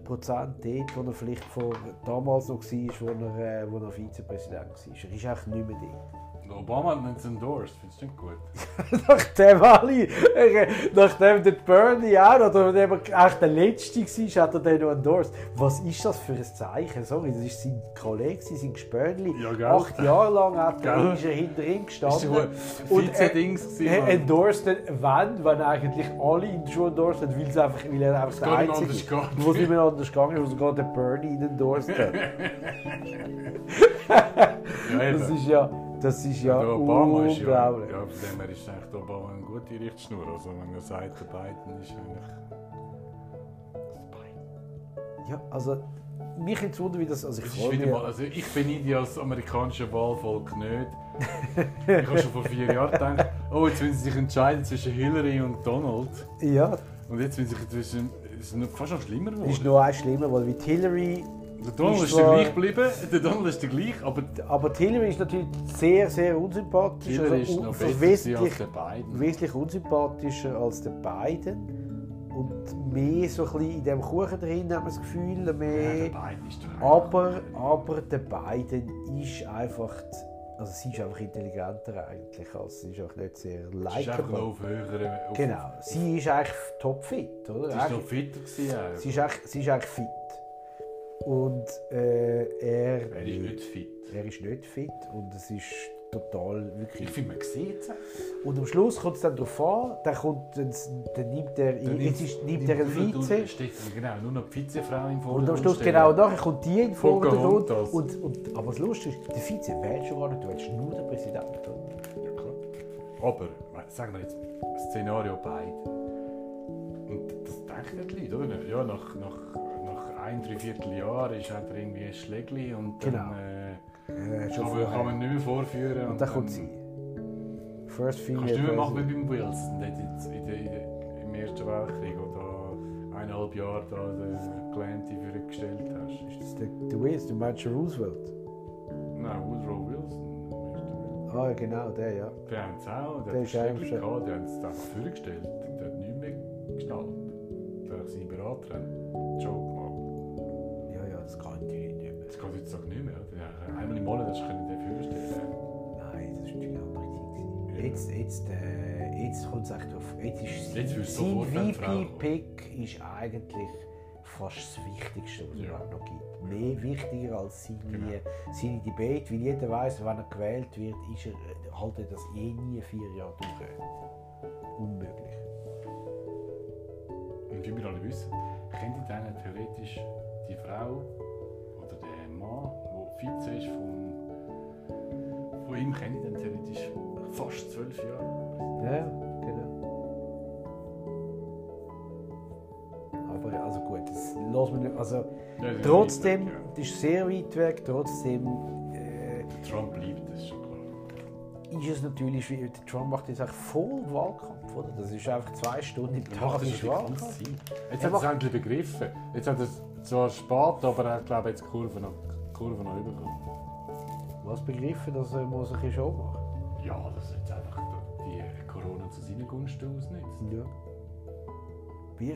dort, wo er vielleicht vor, damals noch war, wo er, wo er Vizepräsident war. Er ist eigentlich nicht mehr dort. Obama hat uns endorsed, findest du nicht gut? nachdem alle, äh, nachdem der Bernie auch, oder nachdem er echt der Letzte war, hat er den noch endorsed. Was ist das für ein Zeichen? Sorry, das ist sein Kollege, sein Gespönli. Ja, gell? Acht Jahre lang hat er, ist er hinter ihm war gestanden. ein Und er, gewesen, er endorsed ihn, wenn, wenn eigentlich alle ihn schon endorsed haben, weil, es einfach, weil er einfach der Einzige ist, wo es nicht mehr anders gegangen ist, wo sogar der Bernie ihn endorsed hat. Ja. Das ist ja, das ist ja Der Obama ist ja, unglaublich. ja, von dem her ist eigentlich Obama eine gute Richtschnur. Also wenn er sagt, der Biden ist eigentlich... Das. Ja, also mich jetzt wundern, wie das. Also ich Es mich. mal, also ich beneide als amerikanischer Wahlvolk nicht. ich habe schon vor vier Jahren gedacht, oh, jetzt wenn sie sich entscheiden zwischen Hillary und Donald. Ja, Und jetzt wenn sie sich zwischen... Es ist fast noch schlimmer geworden. ist noch schlimmer, weil mit Hillary. Der Donald ist ist, der gleich geblieben, der Donald ist der gleich, aber Aber die ist natürlich sehr, sehr unsympathisch. Ist also, noch besser gewesen wesentlich, als der Biden. wesentlich unsympathischer als der Biden. Und mehr so ein bisschen in dem Kuchen drin, hat man das Gefühl. Ja, Mehr. Ist doch Aber, aber der Biden ist einfach. Also sie ist einfach intelligenter eigentlich. als sie ist auch nicht sehr Sie ist einfach noch auf höheren... Auf, Genau. Sie ist eigentlich topfit, oder? Sie ist noch fitter gewesen. Sie ist eigentlich, sie ist eigentlich fit. Und äh, er, Er ist nicht fit. er ist nicht fit und es ist total wirklich. Ich finde, man sieht es. Und am Schluss kommt es dann darauf an, dann, kommt, dann, dann nimmt er, jetzt ist, nimmt er einen Vize. Genau, nur noch die Vizefrau im Und Vordergrund am Schluss, genau, nachher kommt die in Vordergrund. Und, und, aber das Lustige ist, der Vize wählst du gar nicht, du wählst nur den Präsidenten. Ja, klar. Aber, sagen wir jetzt, Szenario beide. Und das denken die Leute, oder? Ja, nach, nach ein, dreiviertel Jahr ist hat er irgendwie ein Schlägli und dann Genau. äh, Äh, kann, man, kann man nicht mehr vorführen. Und dann kommt sie. First Kannst du nicht mehr machen wie beim Wilson dort in der, in der, im Ersten Weltkrieg, wo du eineinhalb Jahre da den Glanty für ihn gestellt hast. Ist das der, der Wilson, du meinst Roosevelt? Nein, Woodrow Wilson. Ah, genau, der, ja. Die haben es auch, Der der, ist hat Schläge schon- gehabt, die haben es einfach vorgestellt. Der hat nichts mehr gestaltet. Der hat seine Berater einen Monat hast du können den vorstellen. Nein, das war natürlich andere Zeit. Jetzt, jetzt, äh, jetzt kommt es echt drauf. Jetzt ist Jetzt sein kommen. VP-Pick ist eigentlich fast das Wichtigste, was es Ja. noch gibt. Mehr wichtiger als seine, Genau. seine Debate, weil jeder weiß, wenn er gewählt wird, ist er, äh, hält er das eh nie vier Jahre durch. Unmöglich. Und wie wir alle wissen, kennt ihr dann theoretisch die Frau oder der Mann, Vize ist von, von ihm, kennt ihr dann theoretisch fast zwölf Jahre. Ja, genau. Aber also gut, das lässt man nicht. Also, Ja, trotzdem, weg, das ist sehr weit weg, trotzdem äh, ja. Trump liebt das schon ist es natürlich, wie der Trump macht jetzt eigentlich voll Wahlkampf, oder? Das ist einfach zwei Stunden im Tag das ist Wahlkampf. Jetzt Er hat er es endlich begriffen. Jetzt hat er es zwar spät, aber er hat glaube ich, jetzt die Kurve noch, Kurve noch bekommen. Was begriffen, dass er muss ein Show machen Ja, das ist jetzt einfach die Corona zu seinen Gunsten ausnutzt. Ja.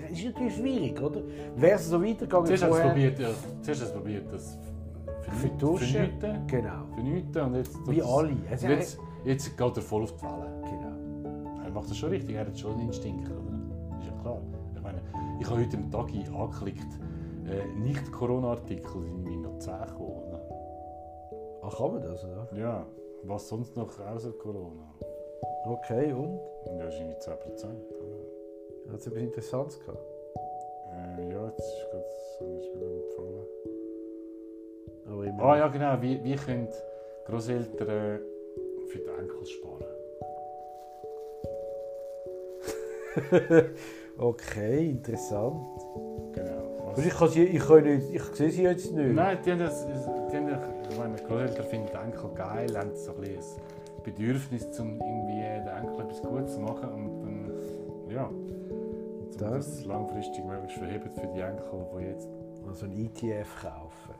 Es ist natürlich schwierig, oder? Wäre es so weitergegangen Zuerst er vorher... probiert, ja, zuerst hat er es probiert, das vernichten. Genau. Vernichten und jetzt... Wie alle. Und jetzt, jetzt geht er voll auf die Welle. Genau. Er macht das schon richtig, er hat schon einen Instinkt, oder? Ist ja klar. Ich meine, ich habe heute am Tag angeklickt, äh, nicht Corona-Artikel sind mir noch 10 gekommen. oder? Ach, kann man das, oder? Ja, was sonst noch außer Corona? Okay, und? Ja, wahrscheinlich 10 Prozent. Hat es etwas Interessantes gehabt? Äh, ja, jetzt ist gerade so ist wieder empfohlen. Aber immer Ah ja, genau. Wie, wie können Großeltern äh, für die Enkel sparen? Okay, interessant. Aber ich, kann sie, ich, kann nicht, ich sehe sie jetzt nicht. Nein, die haben das, die haben, ich meine, Großeltern finden die Enkel geil, haben so ein bisschen ein Bedürfnis, um irgendwie den Enkel etwas Gutes zu machen und dann, ja, um das langfristig möglichst verheben für die Enkel, die jetzt, Also ein ETF kaufen.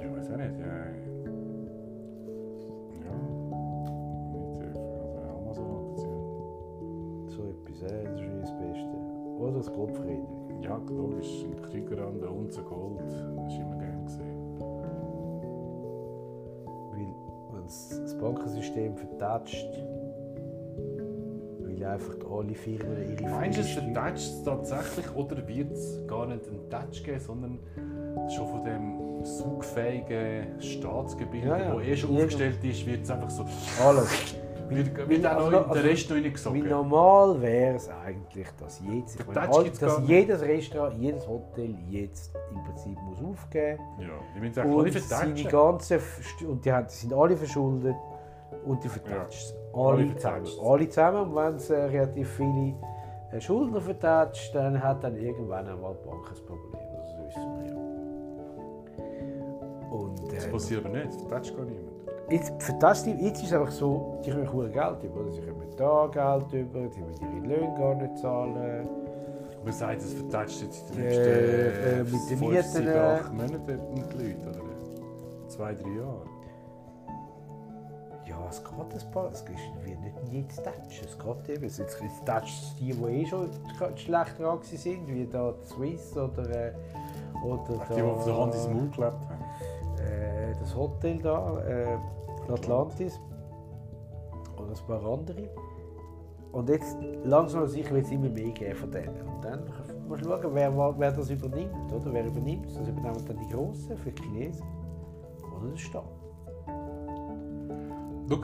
ja, weiß auch nicht, ja. So etwas, das ist das Beste. Oder das Kopfreden. Ja, logisch. Ein Krieger an der Unze Gold. Das ist immer gern gesehen. Weil wenn das Bankensystem vertatscht, weil einfach alle Firmen ihre Meinst du, es vertatscht es tatsächlich oder wird es gar nicht einen Touch geben, sondern schon von dem saugfähigen Staatsgebiet, Ja, ja. wo eh schon Irgend- aufgestellt ist, wird es einfach so. Alles. Wird auch also- noch also- Rest noch Wie reingesogen. normal wäre es eigentlich, dass, jedes, ich meine, all- dass jedes Restaurant, jedes Hotel jetzt im Prinzip muss aufgeben Ja, die und seine ganze und die, sind alle verschuldet und die vertatscht Alle alle zusammen. Alle zusammen und wenn es äh, relativ viele äh, Schuldner vertatscht, dann hat dann irgendwann einmal die Bank ein Problem. Also, das wissen wir ja. Und, Das äh, passiert aber nicht, das vertatscht gar niemand. Jetzt, für das, jetzt ist es einfach so, die können cool Geld über. Sie können da Geld über, die müssen ihre Löhne gar nicht zahlen. Man sagt, es vertatscht jetzt in den Äh, äh, nächsten mit den Mieten, äh, acht Monaten mit den Leuten, oder? Zwei, drei Jahre. Ja, es geht ein paar. Es wird nicht jedes touchen. Es geht eben. Jetzt, toucht es die, die eh schon schlecht dran sind, wie da die Swiss oder, äh, oder Die, die auf der Hand ins Maul geklebt haben. äh, das Hotel da, äh, Atlantis und ein paar andere. Und jetzt langsam aber sicher wird es immer mehr geben von denen. Und dann muss man schauen, wer, wer das übernimmt. Oder? Wer übernimmt Das übernehmen dann die Grossen für die Chinesen oder der Staat. Schau,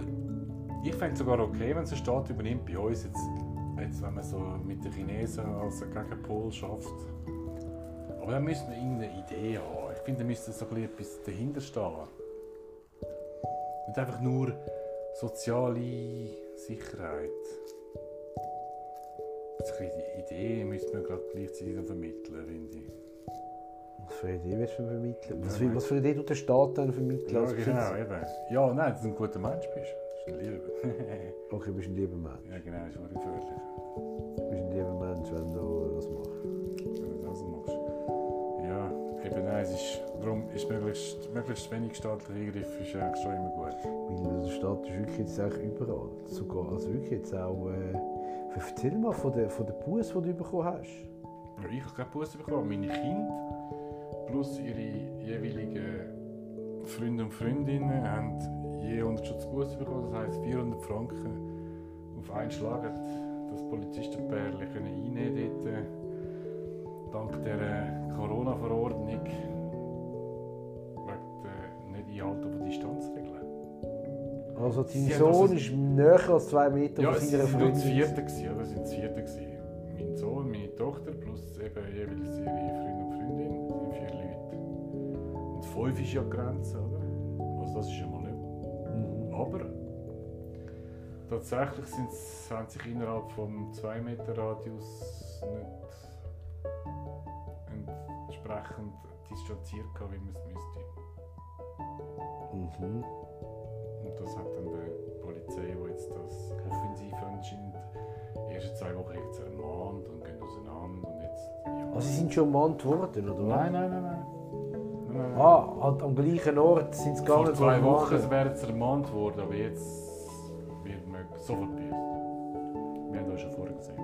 ich fände es sogar okay, wenn es der Staat übernimmt bei uns jetzt, jetzt wenn man so mit den Chinesen als Gegenpol schafft. Aber dann müsste man irgendeine Idee haben. Ich finde, da müsste so ein bisschen etwas dahinter stehen. Nicht einfach nur soziale Sicherheit. Die Idee müsste man gerade gleichzeitig vermitteln, finde ich. Was für eine Idee willst du vermitteln? Was, für- was für eine Idee tut der Staat dann vermitteln? Ja, als genau, eben. Ja, nein, dass du ein guter Mensch bist. Das ist ein Lieber. Okay, du bist ein lieber Mensch. ja, genau, ist auch gefährlich. Du bist ein lieber Mensch, wenn du eben nein, es ist, darum ist möglichst, möglichst wenig staatlicher Eingriff ist eigentlich schon immer gut. Weil der Staat ist wirklich jetzt eigentlich überall. Sogar, also wirklich jetzt auch... Äh, erzähl mal von der, von der Buß, die du bekommen hast. Ja, ich habe keine Busse bekommen. Meine Kinder plus ihre jeweiligen Freunde und Freundinnen haben je 100 Schutz Busse bekommen. Das heisst 400 Franken auf einen Schlag hat das Polizistenpärchen können einnehmen dort. Äh, Dank der Corona-Verordnung wegen der nicht Einhalten von Distanzregeln. Also dein Sie Sohn also- ist näher als zwei Meter Ja, von seiner sind Freundin. gewesen, oder? Es sind das vierte. Mein Sohn, meine Tochter plus eben jeweils ihre Freund und Freundin, sind vier Leute. Und fünf ist ja die Grenze, oder? Also das ist ja mal nicht. Mhm. Aber tatsächlich sind's, haben sich innerhalb vom 2 Meter Radius nicht entsprechend distanziert wie man es müsste. Mhm. Und das hat dann die Polizei, die jetzt das offensiv anscheinend die ersten zwei Wochen jetzt ermahnt und gehen auseinander und jetzt... Ja. Also sie sind schon ermahnt worden, oder? nein, nein, nein, nein. nein. Ah, halt am gleichen Ort sind sie Vor gegangen. zwei um Wochen wären sie ermahnt worden, aber jetzt wird man sofort büßt. Wir haben das schon vorher gesehen.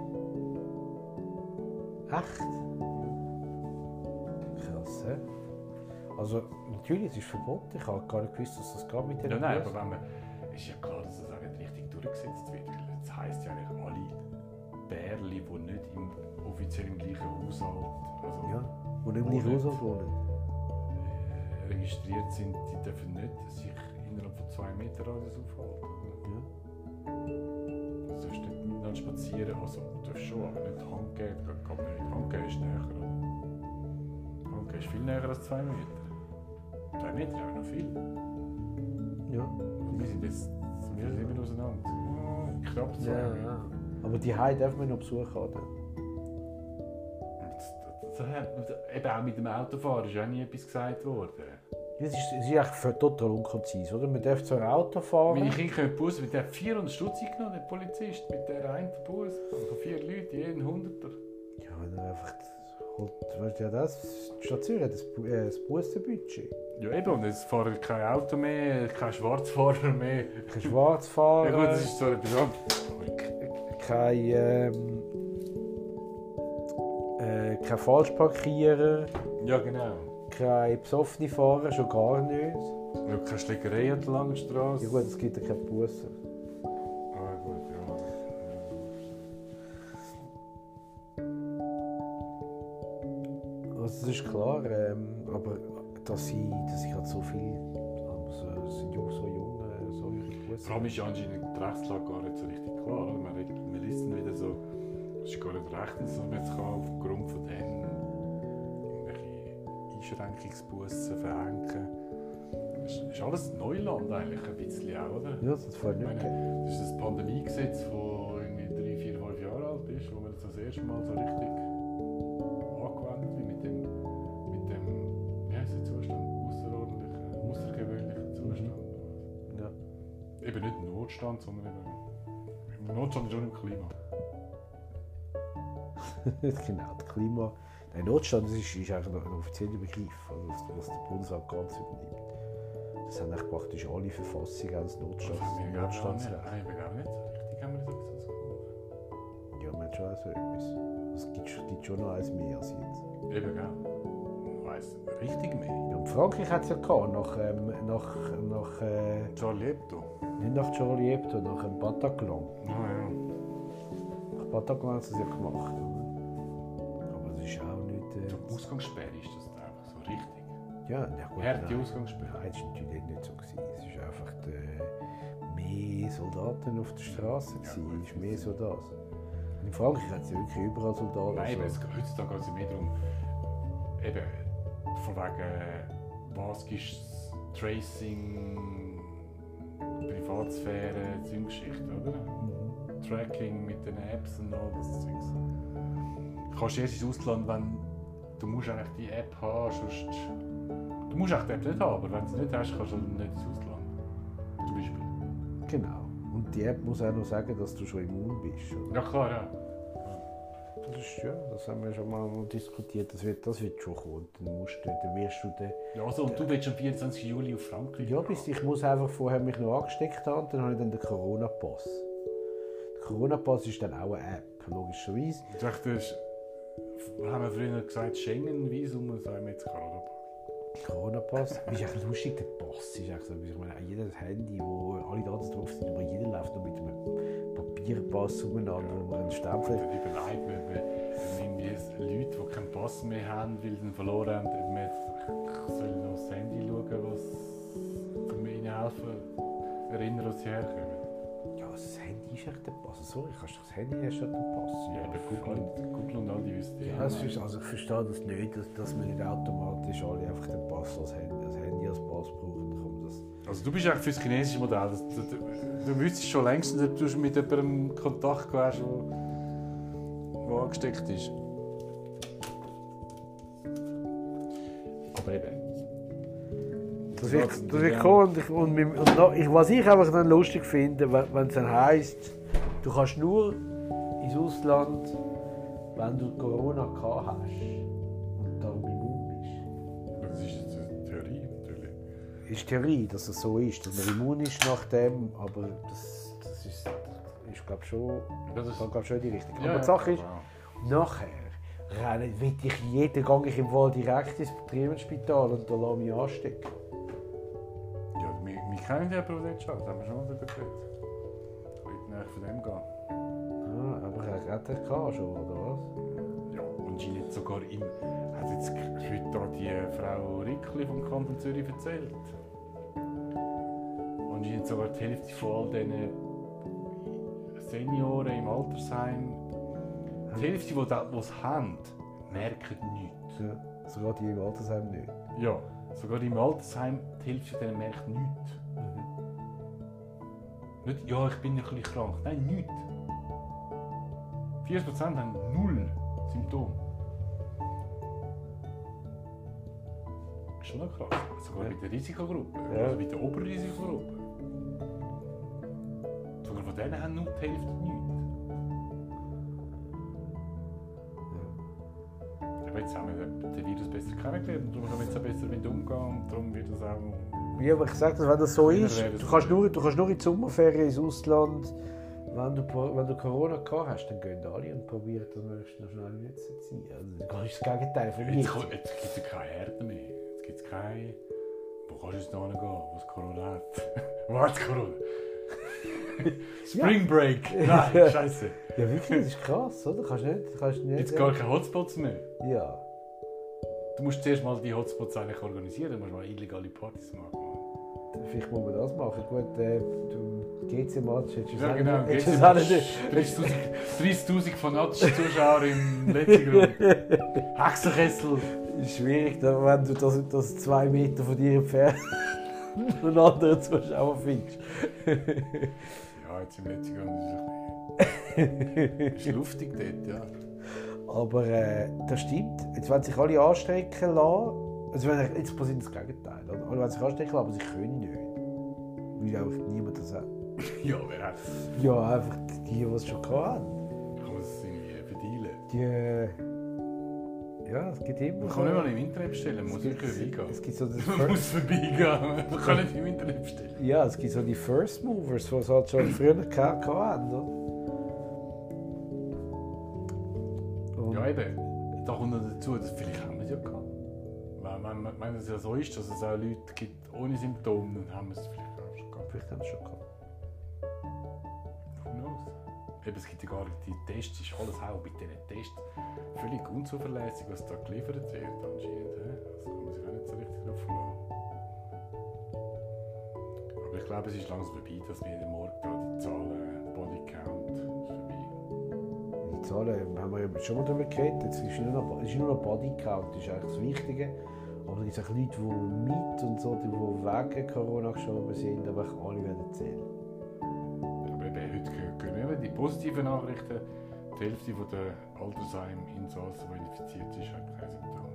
Echt? Hä? Also, natürlich, es ist verboten. Ich habe gar nicht gewusst, dass das geht mit den Ja, nein, aber wenn man, ist ja klar, dass das auch nicht richtig durchgesetzt wird. Weil das heisst ja eigentlich, alle Bärli, die nicht im, offiziell im gleichen Haushalt also, Ja, wo nicht mehr Wohnen. Haushalt wohnen. äh, registriert sind, die dürfen nicht sich innerhalb von zwei Meter Radius aufhalten. Ja. Du darfst nicht miteinander spazieren, also du darfst schon, aber nicht Hand geben, geht geht nicht. Hand geben ist viel näher als zwei Meter. Zwei Meter ist aber noch viel. Ja. Wir sind jetzt wir sind immer auseinander. Knapp zwei Ja, Meter. ja. Aber die Hai darf man noch besuchen. Das, das, das, eben auch mit dem Autofahren ist auch nie etwas gesagt worden. Es ist, es ist eigentlich total unkonzis, oder? Man darf zwar Auto fahren. Meine Kinder können Bus, mit der hat 400 Stutz eingenommen, der Polizist, mit der einen Bus. Von vier Leuten, jeden Hunderter. Ja, wenn er einfach. Du ja, das. Die Stadt Zürich hat das, äh, das Bussenbudget. Ja eben, und es fahren kein Auto mehr, kein Schwarzfahrer mehr. Kein Schwarzfahren. Ja gut, das ist so etwas anderes. kein. Ähm, äh, kein Falschparkieren, Ja, genau. kein besoffene Fahren, schon gar nicht. Ja, keine Schlägerei an der langen Straße. Ja gut, es gibt ja keine Bussen. Klar, ähm, aber dass sie, dass ich halt so viel, also, sind ja so jung, äh, so ihre Bussen. Vor allem ist anscheinend die Rechtslage gar nicht so richtig klar. Oder? Man, redet, man liest wieder so, es ist gar nicht rechtens, dass man jetzt kann aufgrund von dem irgendwelche Einschränkungsbussen verhängen Das ist, ist alles Neuland eigentlich ein bisschen auch, oder? Ja, das fällt Ich nicht. meine, das ist das Pandemiegesetz, das Sondern eben. Im Notstand ist auch im Klima. genau, das Klima. Der Notstand das ist, ist eigentlich ein offizieller Begriff, also was, der Bundesrat ganz übernimmt. Das haben eigentlich praktisch alle Verfassungen als Notstand, haben wir gar nicht. Notstandsrecht. Nein, wir gar nicht. so Richtig haben wir das so gemacht. Ja, man hat schon so etwas. Es gibt, schon- gibt schon noch eins mehr als jetzt. Eben, gell? Ich weiss, richtig mehr. Ja, und Frankreich hat es ja gehabt, nach, ähm, nach, nach äh, Charlie Hebdo. Nicht nach Charlie Hebdo, nach dem Bataclan. Ah, ja. Nach Bataclan haben sie es ja gemacht. Aber es ist auch nicht... Äh, Die Ausgangssperre ist das da einfach so richtig. ja, ja gut. Harte. Ausgangssperre. Nein, das war natürlich nicht so. Gewesen. Es ist einfach äh, mehr Soldaten auf der Straße. Ja, gut, es ist mehr so das. In Frankreich hat es ja wirklich überall Soldaten. Nein, aber also, es, heutzutage geht es mehr darum, eben, von wegen, was ist Tracing, Privatsphäre, so Geschichte, oder? Mhm. Tracking mit den Apps und all das Zeugs. Du kannst erst ins Ausland, wenn du musst eigentlich die App haben, sonst... Du musst eigentlich die App nicht haben, aber wenn du sie nicht hast, kannst du nicht ins Ausland. Zum Beispiel. Genau. Und die App muss auch noch sagen, dass du schon immun bist. oder? Ja klar, ja. Das ist ja, das haben wir schon mal diskutiert. Das wird, das wird schon kommen. Dann, musst du, dann wirst du den, ja also, und du willst am 24. Juli auf Frankreich Ja, bis ich muss einfach vorher mich noch angesteckt haben, und dann habe ich dann den Corona-Pass. Der Corona-Pass ist dann auch eine App, logischerweise. Ich dachte, das ist, haben wir früher gesagt, Schengen-Visum, und sagen wir jetzt Corona. Corona-Pass. ist eigentlich lustig, der Pass ist eigentlich so, ich meine, jedes Handy, wo alle Daten drauf sind, aber jeder läuft noch mit einem Papierpass umeinander, wo man einen Stempel Dann überlegt, wenn, wenn, Leute, die keinen Pass mehr haben, weil sie ihn verloren haben, ob man jetzt soll noch das Handy schauen, was um ihnen helfen, erinnern, wo sie herkommen. Ja, das Handy ist echt der Pass. Sorry, kannst du das Handy den Pass? Ja, aber Google, Google und all die wissen Ja, das ist, also ich verstehe das nicht, dass, dass man nicht automatisch alle einfach den Pass als Handy, als, Handy als Pass brauchen. Das Also du bist eigentlich für das chinesische Modell. Das, du, du, du wüsstest schon längst, ob du mit jemandem Kontakt hast, der angesteckt ist. Das wird, das wird kommen und, ich, und, und noch, ich, was ich einfach dann lustig finde, wenn es dann heisst, du kannst nur ins Ausland, wenn du Corona gehabt hast und darum immun bist. Das ist eine Theorie natürlich. Ist Theorie, dass es so ist, dass man immun ist nach dem, aber das, das ist, ist glaube schon, Das ist, glaub, schon die Richtung. Ja, aber die Sache ist, wow. nachher rennen, will ich jeden, gehe ich im Wald direkt ins Betriebsspital und da lasse mich anstecken. Wir kennen ja Projekt schon, das haben wir schon mal darüber geredet. Ich würde von dem gehen. Ah, aber er hat er gehabt schon, oder was? Ja, und sie nicht sogar im. Hat jetzt heute da die Frau Rickli vom Kanton Zürich erzählt. Und sie hat sogar die Hälfte von all diesen Senioren im Altersheim, die Hälfte, die die es haben, merken nichts. Ja, sogar die im Altersheim nicht. Ja, sogar im Altersheim, die Hälfte von denen merkt nichts. Nicht, ja, ich bin ein bisschen krank. Nein, nichts. 40% haben null Symptome. Ist schon noch krass. Sogar Ja. bei der Risikogruppe. Ja. Also bei der Oberrisikogruppe. Sogar von denen haben nur die Hälfte nichts. Aber jetzt haben wir den Virus besser kennengelernt und darum können wir jetzt auch besser damit umgehen und darum wird es auch... Ja, aber ich sage das, wenn das so ist, du kannst, nur, du kannst nur in die Sommerferien ins Ausland, Wenn du, wenn du Corona gehabt hast, dann gehen alle und probieren das möglichst noch schnell wieder zu ziehen. Also, das ist das Gegenteil von Jetzt, jetzt gibt es keine Herde mehr. Jetzt gibt es keine. Wo kannst du jetzt noch hingehen, wo es Corona hat? es Corona? Spring Break! Nein, Scheiße. Ja, wirklich, das ist krass, oder? Kannst nicht, kannst nicht. Jetzt gar keine Hotspots mehr. Ja. Du musst zuerst mal die Hotspots eigentlich organisieren. Du musst mal illegale Partys machen. Vielleicht muss man das machen. Gut, äh, du GC-Match hättest du Ja, genau. nicht- 30.000 30.000 fanatischen Zuschauer im letzten Grund. Hexenkessel. ist schwierig, wenn du das, das zwei Meter von dir entfernt einen anderen Zuschauer findest. Ja, jetzt im letzten Grund ist es ein bisschen... ist luftig dort, ja. Aber äh, das stimmt. Jetzt werden sich alle anstrecken lassen. Also wenn, jetzt passiert das Gegenteil. Oder? Werden sich anstrecken lassen, aber sie können nicht. Weil auch niemand das hat. Ja, wer hat Ja, einfach die, die es schon hatten. Kann man es irgendwie verdealen? Die. Äh, ja, es gibt immer. Man kann nicht mal im Internet bestellen, man muss wirklich es, vorbeigehen. es gibt so das Man muss vorbeigehen, man kann nicht im Internet bestellen. Ja, es gibt so die First Movers, die es halt schon früher gehabt haben. Oder? Ja, eben. Da kommt noch dazu, dass vielleicht haben wir es ja gehabt. Wenn, wenn, es ja so ist, dass es auch Leute gibt ohne Symptome, dann haben wir es vielleicht auch schon gehabt. Vielleicht haben sie es schon gehabt. Who knows? Eben, es gibt ja gar nicht die Tests, ist alles auch bei diesen Tests völlig unzuverlässig, was da geliefert wird anscheinend. Das kann man sich auch nicht so richtig drauf verlassen. Aber ich glaube, es ist langsam vorbei, dass wir jeden Morgen da die Zahlen Bodycount ist vorbei. Die Zahlen haben wir ja schon mal darüber geredet. Jetzt ist nur noch, ist nur noch Bodycount, das ist eigentlich das Wichtige. Aber es auch Leute, die mit und so, die wegen Corona gestorben sind, aber auch alle werden zählen. Aber eben, heute gehören die positiven Nachrichten. Die Hälfte der Altersheim-Insassen, die infiziert ist, hat keine Symptome.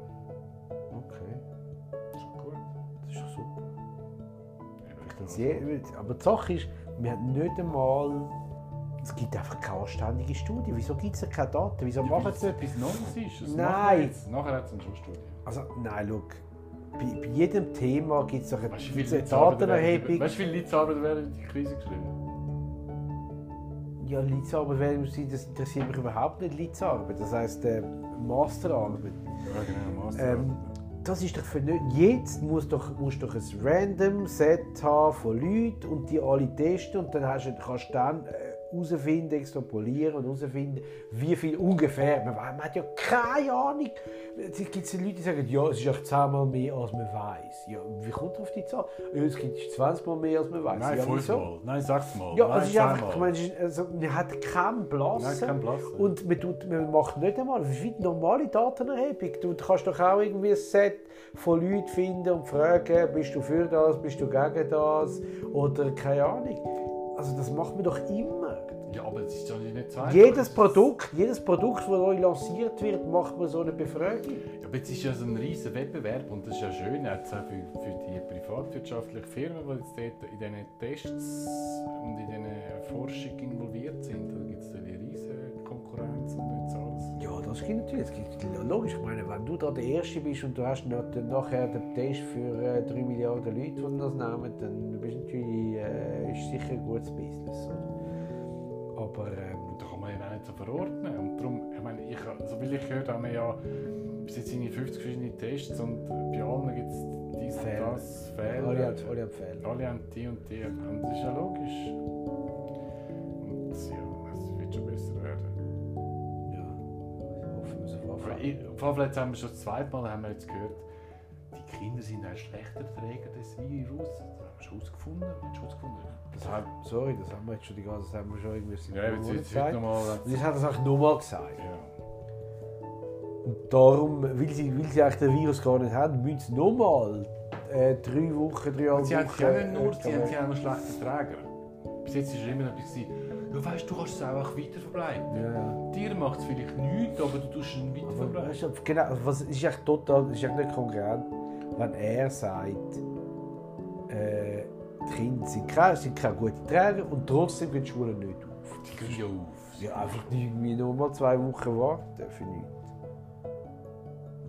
Okay, Das ist gut. das ist doch super. Eben, Das je, aber die Sache ist, wir haben nicht einmal. Es gibt einfach keine anständige Studie. Wieso gibt es keine Daten? Wieso machen sie etwas Neues ist. Das Nein. Nachher hat es eine Schlussstudie. Also, nein, schau. Bei, bei jedem Thema gibt es doch eine, du, Datenerhebung. Weißt du, wie viele Leute während die Krise geschrieben? Ja, Litzarbeit, während sie- das interessiert mich überhaupt nicht, Litzarbeit. Das heisst, äh, Masterarbeit. Ja, genau, Master. Ähm, das ist doch für nicht. Jetzt muss doch, musst du doch ein random Set haben von Leuten und die alle testen und dann hast du, kannst du dann äh, herausfinden, extrapolieren und herausfinden, wie viel ungefähr. Man, man hat ja keine Ahnung. Es gibt Leute, die sagen, ja, es ist echt zehnmal mehr, als man weiß. Ja, wie kommt auf die Zahl? Ja, es gibt 20 Mal mehr, als man weiß. Nein, ja, fünfmal. Nein, sechsmal. Ja, Nein, also es ist einfach, ich meine, also, man hat keinen Blassen. Nein, keinen Blassen. Und man, tut, man macht nicht einmal, wie die normale Datenerhebung. Du kannst doch auch irgendwie ein Set von Leuten finden und fragen, bist du für das, bist du gegen das oder keine Ahnung. Also das macht man doch immer. Ja, aber es ist doch nicht einfach. Jedes Produkt, jedes Produkt, das neu lanciert wird, macht man so eine Befragung. Ja, aber jetzt ist ja so ein riesen Wettbewerb und das ist ja schön, jetzt auch für, für die privatwirtschaftlichen Firmen, die jetzt dort in diesen Tests und in diesen Forschung involviert sind. Da gibt es die riesen Konkurrenz und jetzt alles. Ja, das gibt natürlich. Es gibt, logisch, ich meine, wenn du da der Erste bist und du hast nachher den Test für äh, 3 Milliarden Leute, die das nehmen, dann bist du natürlich, äh, ist sicher ein gutes Business. Oder? Aber ähm, da kann man ja auch nicht so verordnen. Und darum, ich meine, ich, so wie ich gehört haben wir ja bis jetzt sind 50 verschiedene Tests und bei allen gibt es dies und das, Fehler. alle haben alle haben Fehler. Alle haben die und die. Und das ist ja logisch. Und ja, es wird schon besser werden. Ja, hoffen wir es auf ich, jetzt haben wir schon das zweite Mal haben wir jetzt gehört, die Kinder sind ein schlechter Träger des Virus. Wir schon herausgefunden. Wir schon herausgefunden. Das haben, sorry, das haben wir jetzt schon die ganze Zeit haben wir schon irgendwie Ja, jetzt jetzt gesagt. nochmal. Und jetzt hat er es auch nochmal gesagt. Ja. Und darum, weil sie, weil sie eigentlich den Virus gar nicht haben, müssen sie nochmal äh, drei Wochen, drei Und sie haben Wochen... ja nicht nur, äh, sie haben ja auch noch schlechte Träger. Bis jetzt war es immer etwas, ja, weißt du, du kannst es auch weiter verbreiten. Ja, ja. Dir macht es vielleicht nichts, aber du tust es weiter Aber verbreiten. weißt du, genau, was ist echt total, ist echt nicht konkret, wenn er sagt, Kinder sind keine, sind keine guten Träger und trotzdem gehen die Schulen nicht auf. Die gehen ja auf. Ja, einfach irgendwie nur mal zwei Wochen warten für nichts.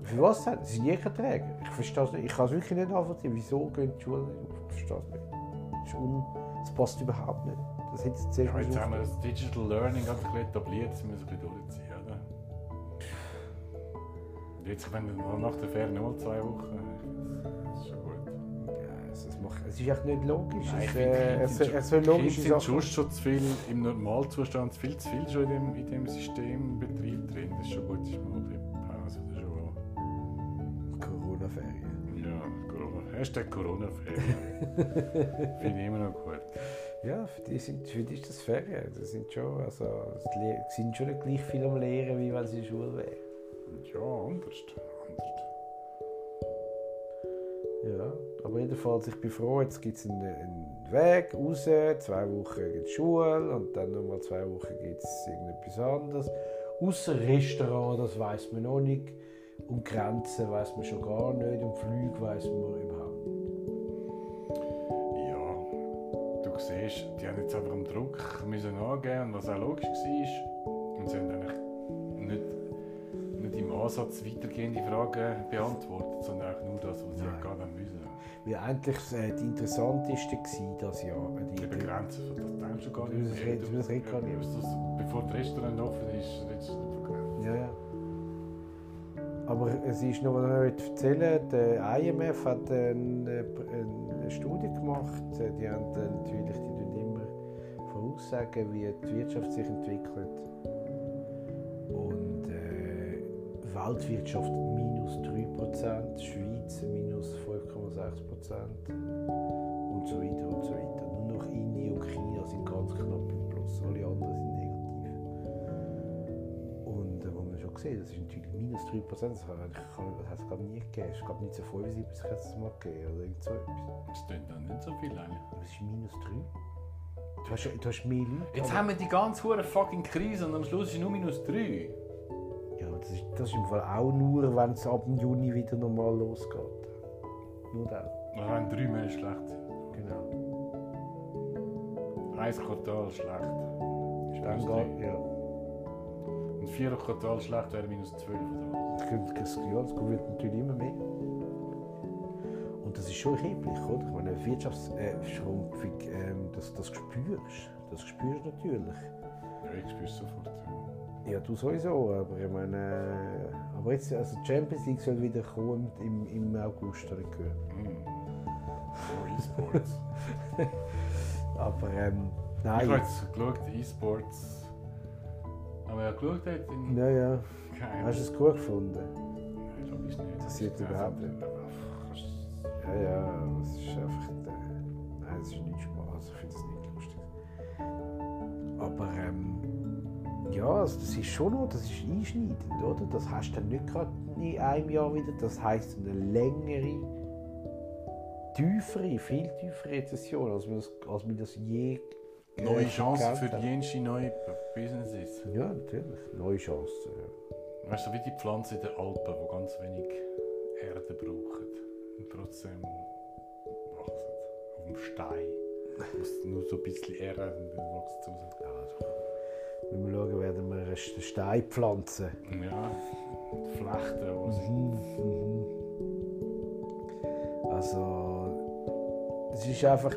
Für was denn? Sie sind nie Träger. Ich verstehe es nicht. Ich kann es wirklich nicht nachvollziehen. Wieso gehen die Schulen nicht auf? Ich verstehe es nicht. Das, ist un, das passt überhaupt nicht. Das hätte jetzt Ja, jetzt haben wir das Digital Learning ganz bisschen etabliert, jetzt müssen wir ein bisschen durchziehen, oder? Und jetzt, wenn wir nach der Ferien mal zwei Wochen, es, es, macht, es ist echt nicht logisch. Nein, es, äh, es, sind es soll Kinder logische sind Sachen... schon schon zu viel, im Normalzustand viel zu viel schon in dem, in dem Systembetrieb drin. Das ist schon gut, ist mal ein bisschen Pause oder schon. Corona-Ferien. Ja, Corona. Hashtag Corona-Ferien. Finde ich immer noch gut. Ja, für die, sind, für die ist das Ferien. Das sind schon, also, die Le- sind schon nicht gleich viel am Lehren, wie wenn sie in der Schule wären. Ja, anders. anders. Ja, aber jedenfalls, ich bin froh, jetzt gibt es einen, einen Weg raus, zwei Wochen gibt es Schule und dann nochmal zwei Wochen gibt es irgendetwas anderes. Außer Restaurant, das weiß man noch nicht. Und Grenzen weiß man schon gar nicht und Flüge weiß man überhaupt nicht. Ja, du siehst, die haben jetzt einfach am Druck müssen angehen und was auch logisch war. Und sie haben eigentlich Ansatz weitergehende Fragen beantwortet, sondern auch nur das, was sie gar nicht müssen. Weil eigentlich äh, die interessanteste war das Jahr. Die, Die Begrenzen, das denkst du gar Das nicht red- das red gar nicht. Das, bevor das Restaurant offen ist, redest du über Grenzen. Ja, ja. Aber es ist noch mal zu erzählen, der IMF hat eine, eine Studie gemacht. Die haben natürlich die tun immer voraussagen, wie die Wirtschaft sich entwickelt. Weltwirtschaft minus 3%, Schweiz minus 5,6% und so weiter und so weiter. Nur noch Indien und China sind ganz knapp im Plus, alle anderen sind negativ. Und äh, wo man schon gesehen das ist natürlich minus 3%, das hat es es glaube nie gegeben. Es gab 1975 hat es mal gegeben oder irgend so etwas. Das klingt dann nicht so viel eigentlich. Aber es ist minus 3. Du hast, du hast mehr Leute. Jetzt haben wir die ganze hure fucking Krise und am Schluss ist nur minus 3. Ja, das ist, das ist im Fall auch nur, wenn es ab dem Juni wieder normal losgeht. Nur dann. Wenn drei Monate schlecht sind. Genau. Ein Quartal schlecht. Ist Dann geht, ja. Und vier Quartal schlecht wäre minus 12 oder das, ja, das wird natürlich immer mehr. Und das ist schon erheblich, oder? Ich meine, eine Wirtschaftsschrumpfung, ähm, das, das spürst Das spürst du natürlich. was. Ja, ich spüre es sofort. Ja. Du sowieso, aber ich meine... äh, Aber jetzt, also die Champions League soll wieder kommen im, im August, habe ich gehört. Mm. E-Sports. Aber ähm, ich nein. habe jetzt geschaut, E-Sports. Aber ja, geschaut hat in. Ja, ja. Keine Hast du es gut gefunden? Nein, glaub ich nicht. Das sieht überhaupt nicht. Ja, ja, es ist einfach. Äh, nein, es ist nicht Spaß. Ich finde es nicht lustig. Aber ähm, ja, also das ist schon noch, das ist einschneidend, oder? Das hast du dann nicht gerade in einem Jahr wieder. Das heisst eine längere, tiefere, viel tiefere Rezession, als wir das, als wir das je Neue Chancen für haben. jenste neue Businesses. Ja, natürlich. Neue Chancen. Ja. Weißt du, wie die Pflanzen in den Alpen, die ganz wenig Erde brauchen und trotzdem wachsen. Auf dem Stein. Du musst nur so ein bisschen Erde und dann wächst es raus. Also, wenn wir schauen, werden wir einen Stein pflanzen. Ja, die Flechten. Mhm, mhm. Also, es ist einfach,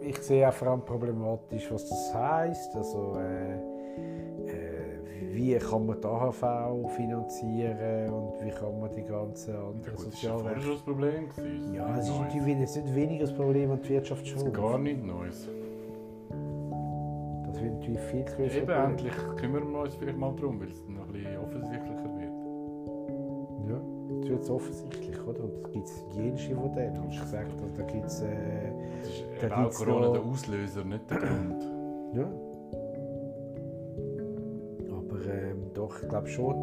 ich sehe auch vor allem problematisch, was das heisst. Also, äh, äh, wie kann man die AHV finanzieren und wie kann man die ganzen Ja, anderen gut, das war ja schon das Problem. gewesen. Ja, es ist natürlich nicht weniger das Problem an die Wirtschaft Das ist gar nichts Neues. Natürlich viel größer. Eben, endlich kümmern wir uns vielleicht mal darum, weil es dann noch ein bisschen offensichtlicher wird. Ja, jetzt wird es offensichtlich, oder? Und es gibt jenste von denen. Und ich gesagt, habe, da gibt es... Äh, Das ist Da auch Corona noch- der Auslöser, nicht der Grund. Ja. Aber ähm, doch, ich glaube schon,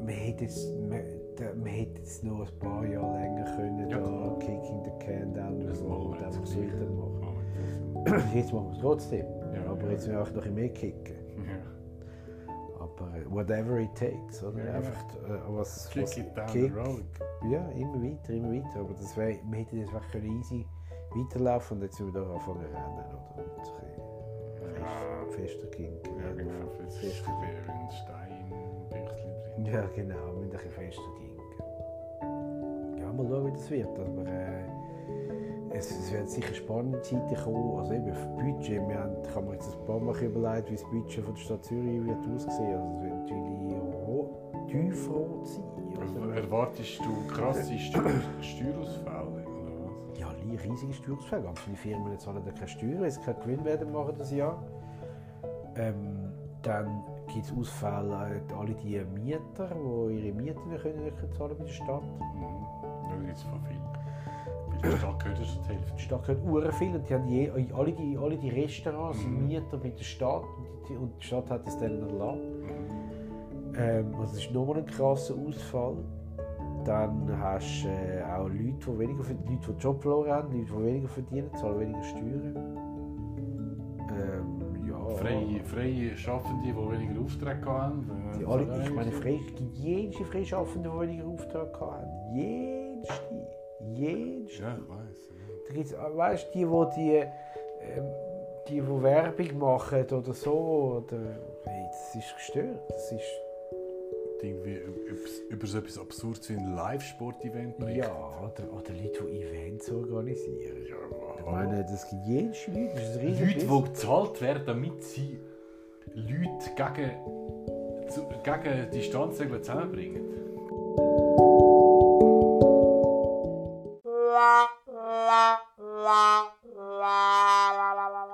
man hätte jetzt, man, hätte jetzt noch ein paar Jahre länger können, Ja, da. Kicking the Can down the Das road einfach so weitermachen. Jetzt machen wir es trotzdem. Ja, aber ja. jetzt müssen wir auch noch ein mehr kicken. ja. Aber äh, whatever it takes, oder? Ja, einfach äh, was, Kick was it down kick- the road. Ja, immer weiter, immer weiter. Aber das wär, wir hätten jetzt einfach easy weiterlaufen und jetzt sind wir da anfangen zu rennen, oder? Und ein bisschen fester kinken. Ja, genau. Fester wie ein Stein drin. Ja, genau, mit ein bisschen fester kinken. Ja, mal schauen, wie das wird. Aber äh, es, es werden sicher spannende Zeiten kommen. Also eben für Budget, wir haben, ich habe mir jetzt ein paar Mal überlegt, wie das Budget von der Stadt Zürich wird aussehen. Also es wird natürlich ro- tiefrot sein. Also, erwartest du krasse Steuer, Steuerausfälle? Ja, riesige Steuerausfälle. Ganz viele Firmen zahlen da keine Steuern, weil sie keinen Gewinn werden machen das Jahr. Ähm, dann gibt es Ausfälle äh, alle die Mieter, die ihre Mieten nicht können, nicht können zahlen bei der Stadt. Mhm. Da gibt es von viel. Der Stadt gehört das die Die Hälfte. Stadt gehört ure viel und die haben je, alle, die, alle die Restaurants sind Mhm. Mieter bei der Stadt und die, und die Stadt hat es dann erlaubt. Mhm. Ähm, also das ist nochmal ein krasser Ausfall. Dann hast du äh, auch Leute, die weniger verdienen, Leute, die Job verloren haben, Leute, die weniger verdienen, zahlen weniger Steuern. Ähm, ja. Freie, freie Schaffende, die weniger Aufträge haben. Die alle, ich meine, frei, es gibt jenste Freischaffende, die weniger Aufträge haben. Jenste. Jenste. Ja, ich weiß. Ja. Da gibt's, äh, weißt du, die, wo die, ähm, die, die Werbung machen oder so, oder, hey, das ist gestört. Das ist, Irgendwie über, so etwas Absurdes wie ein Live-Sport-Event ja, oder, oder Leute, die Events organisieren. Ja, Ich meine, das gibt jenste Leute, das ist Leute, die bezahlt werden, damit sie Leute gegen, zu, gegen Distanzregeln zusammenbringen. 啦啦啦啦啦啦啦。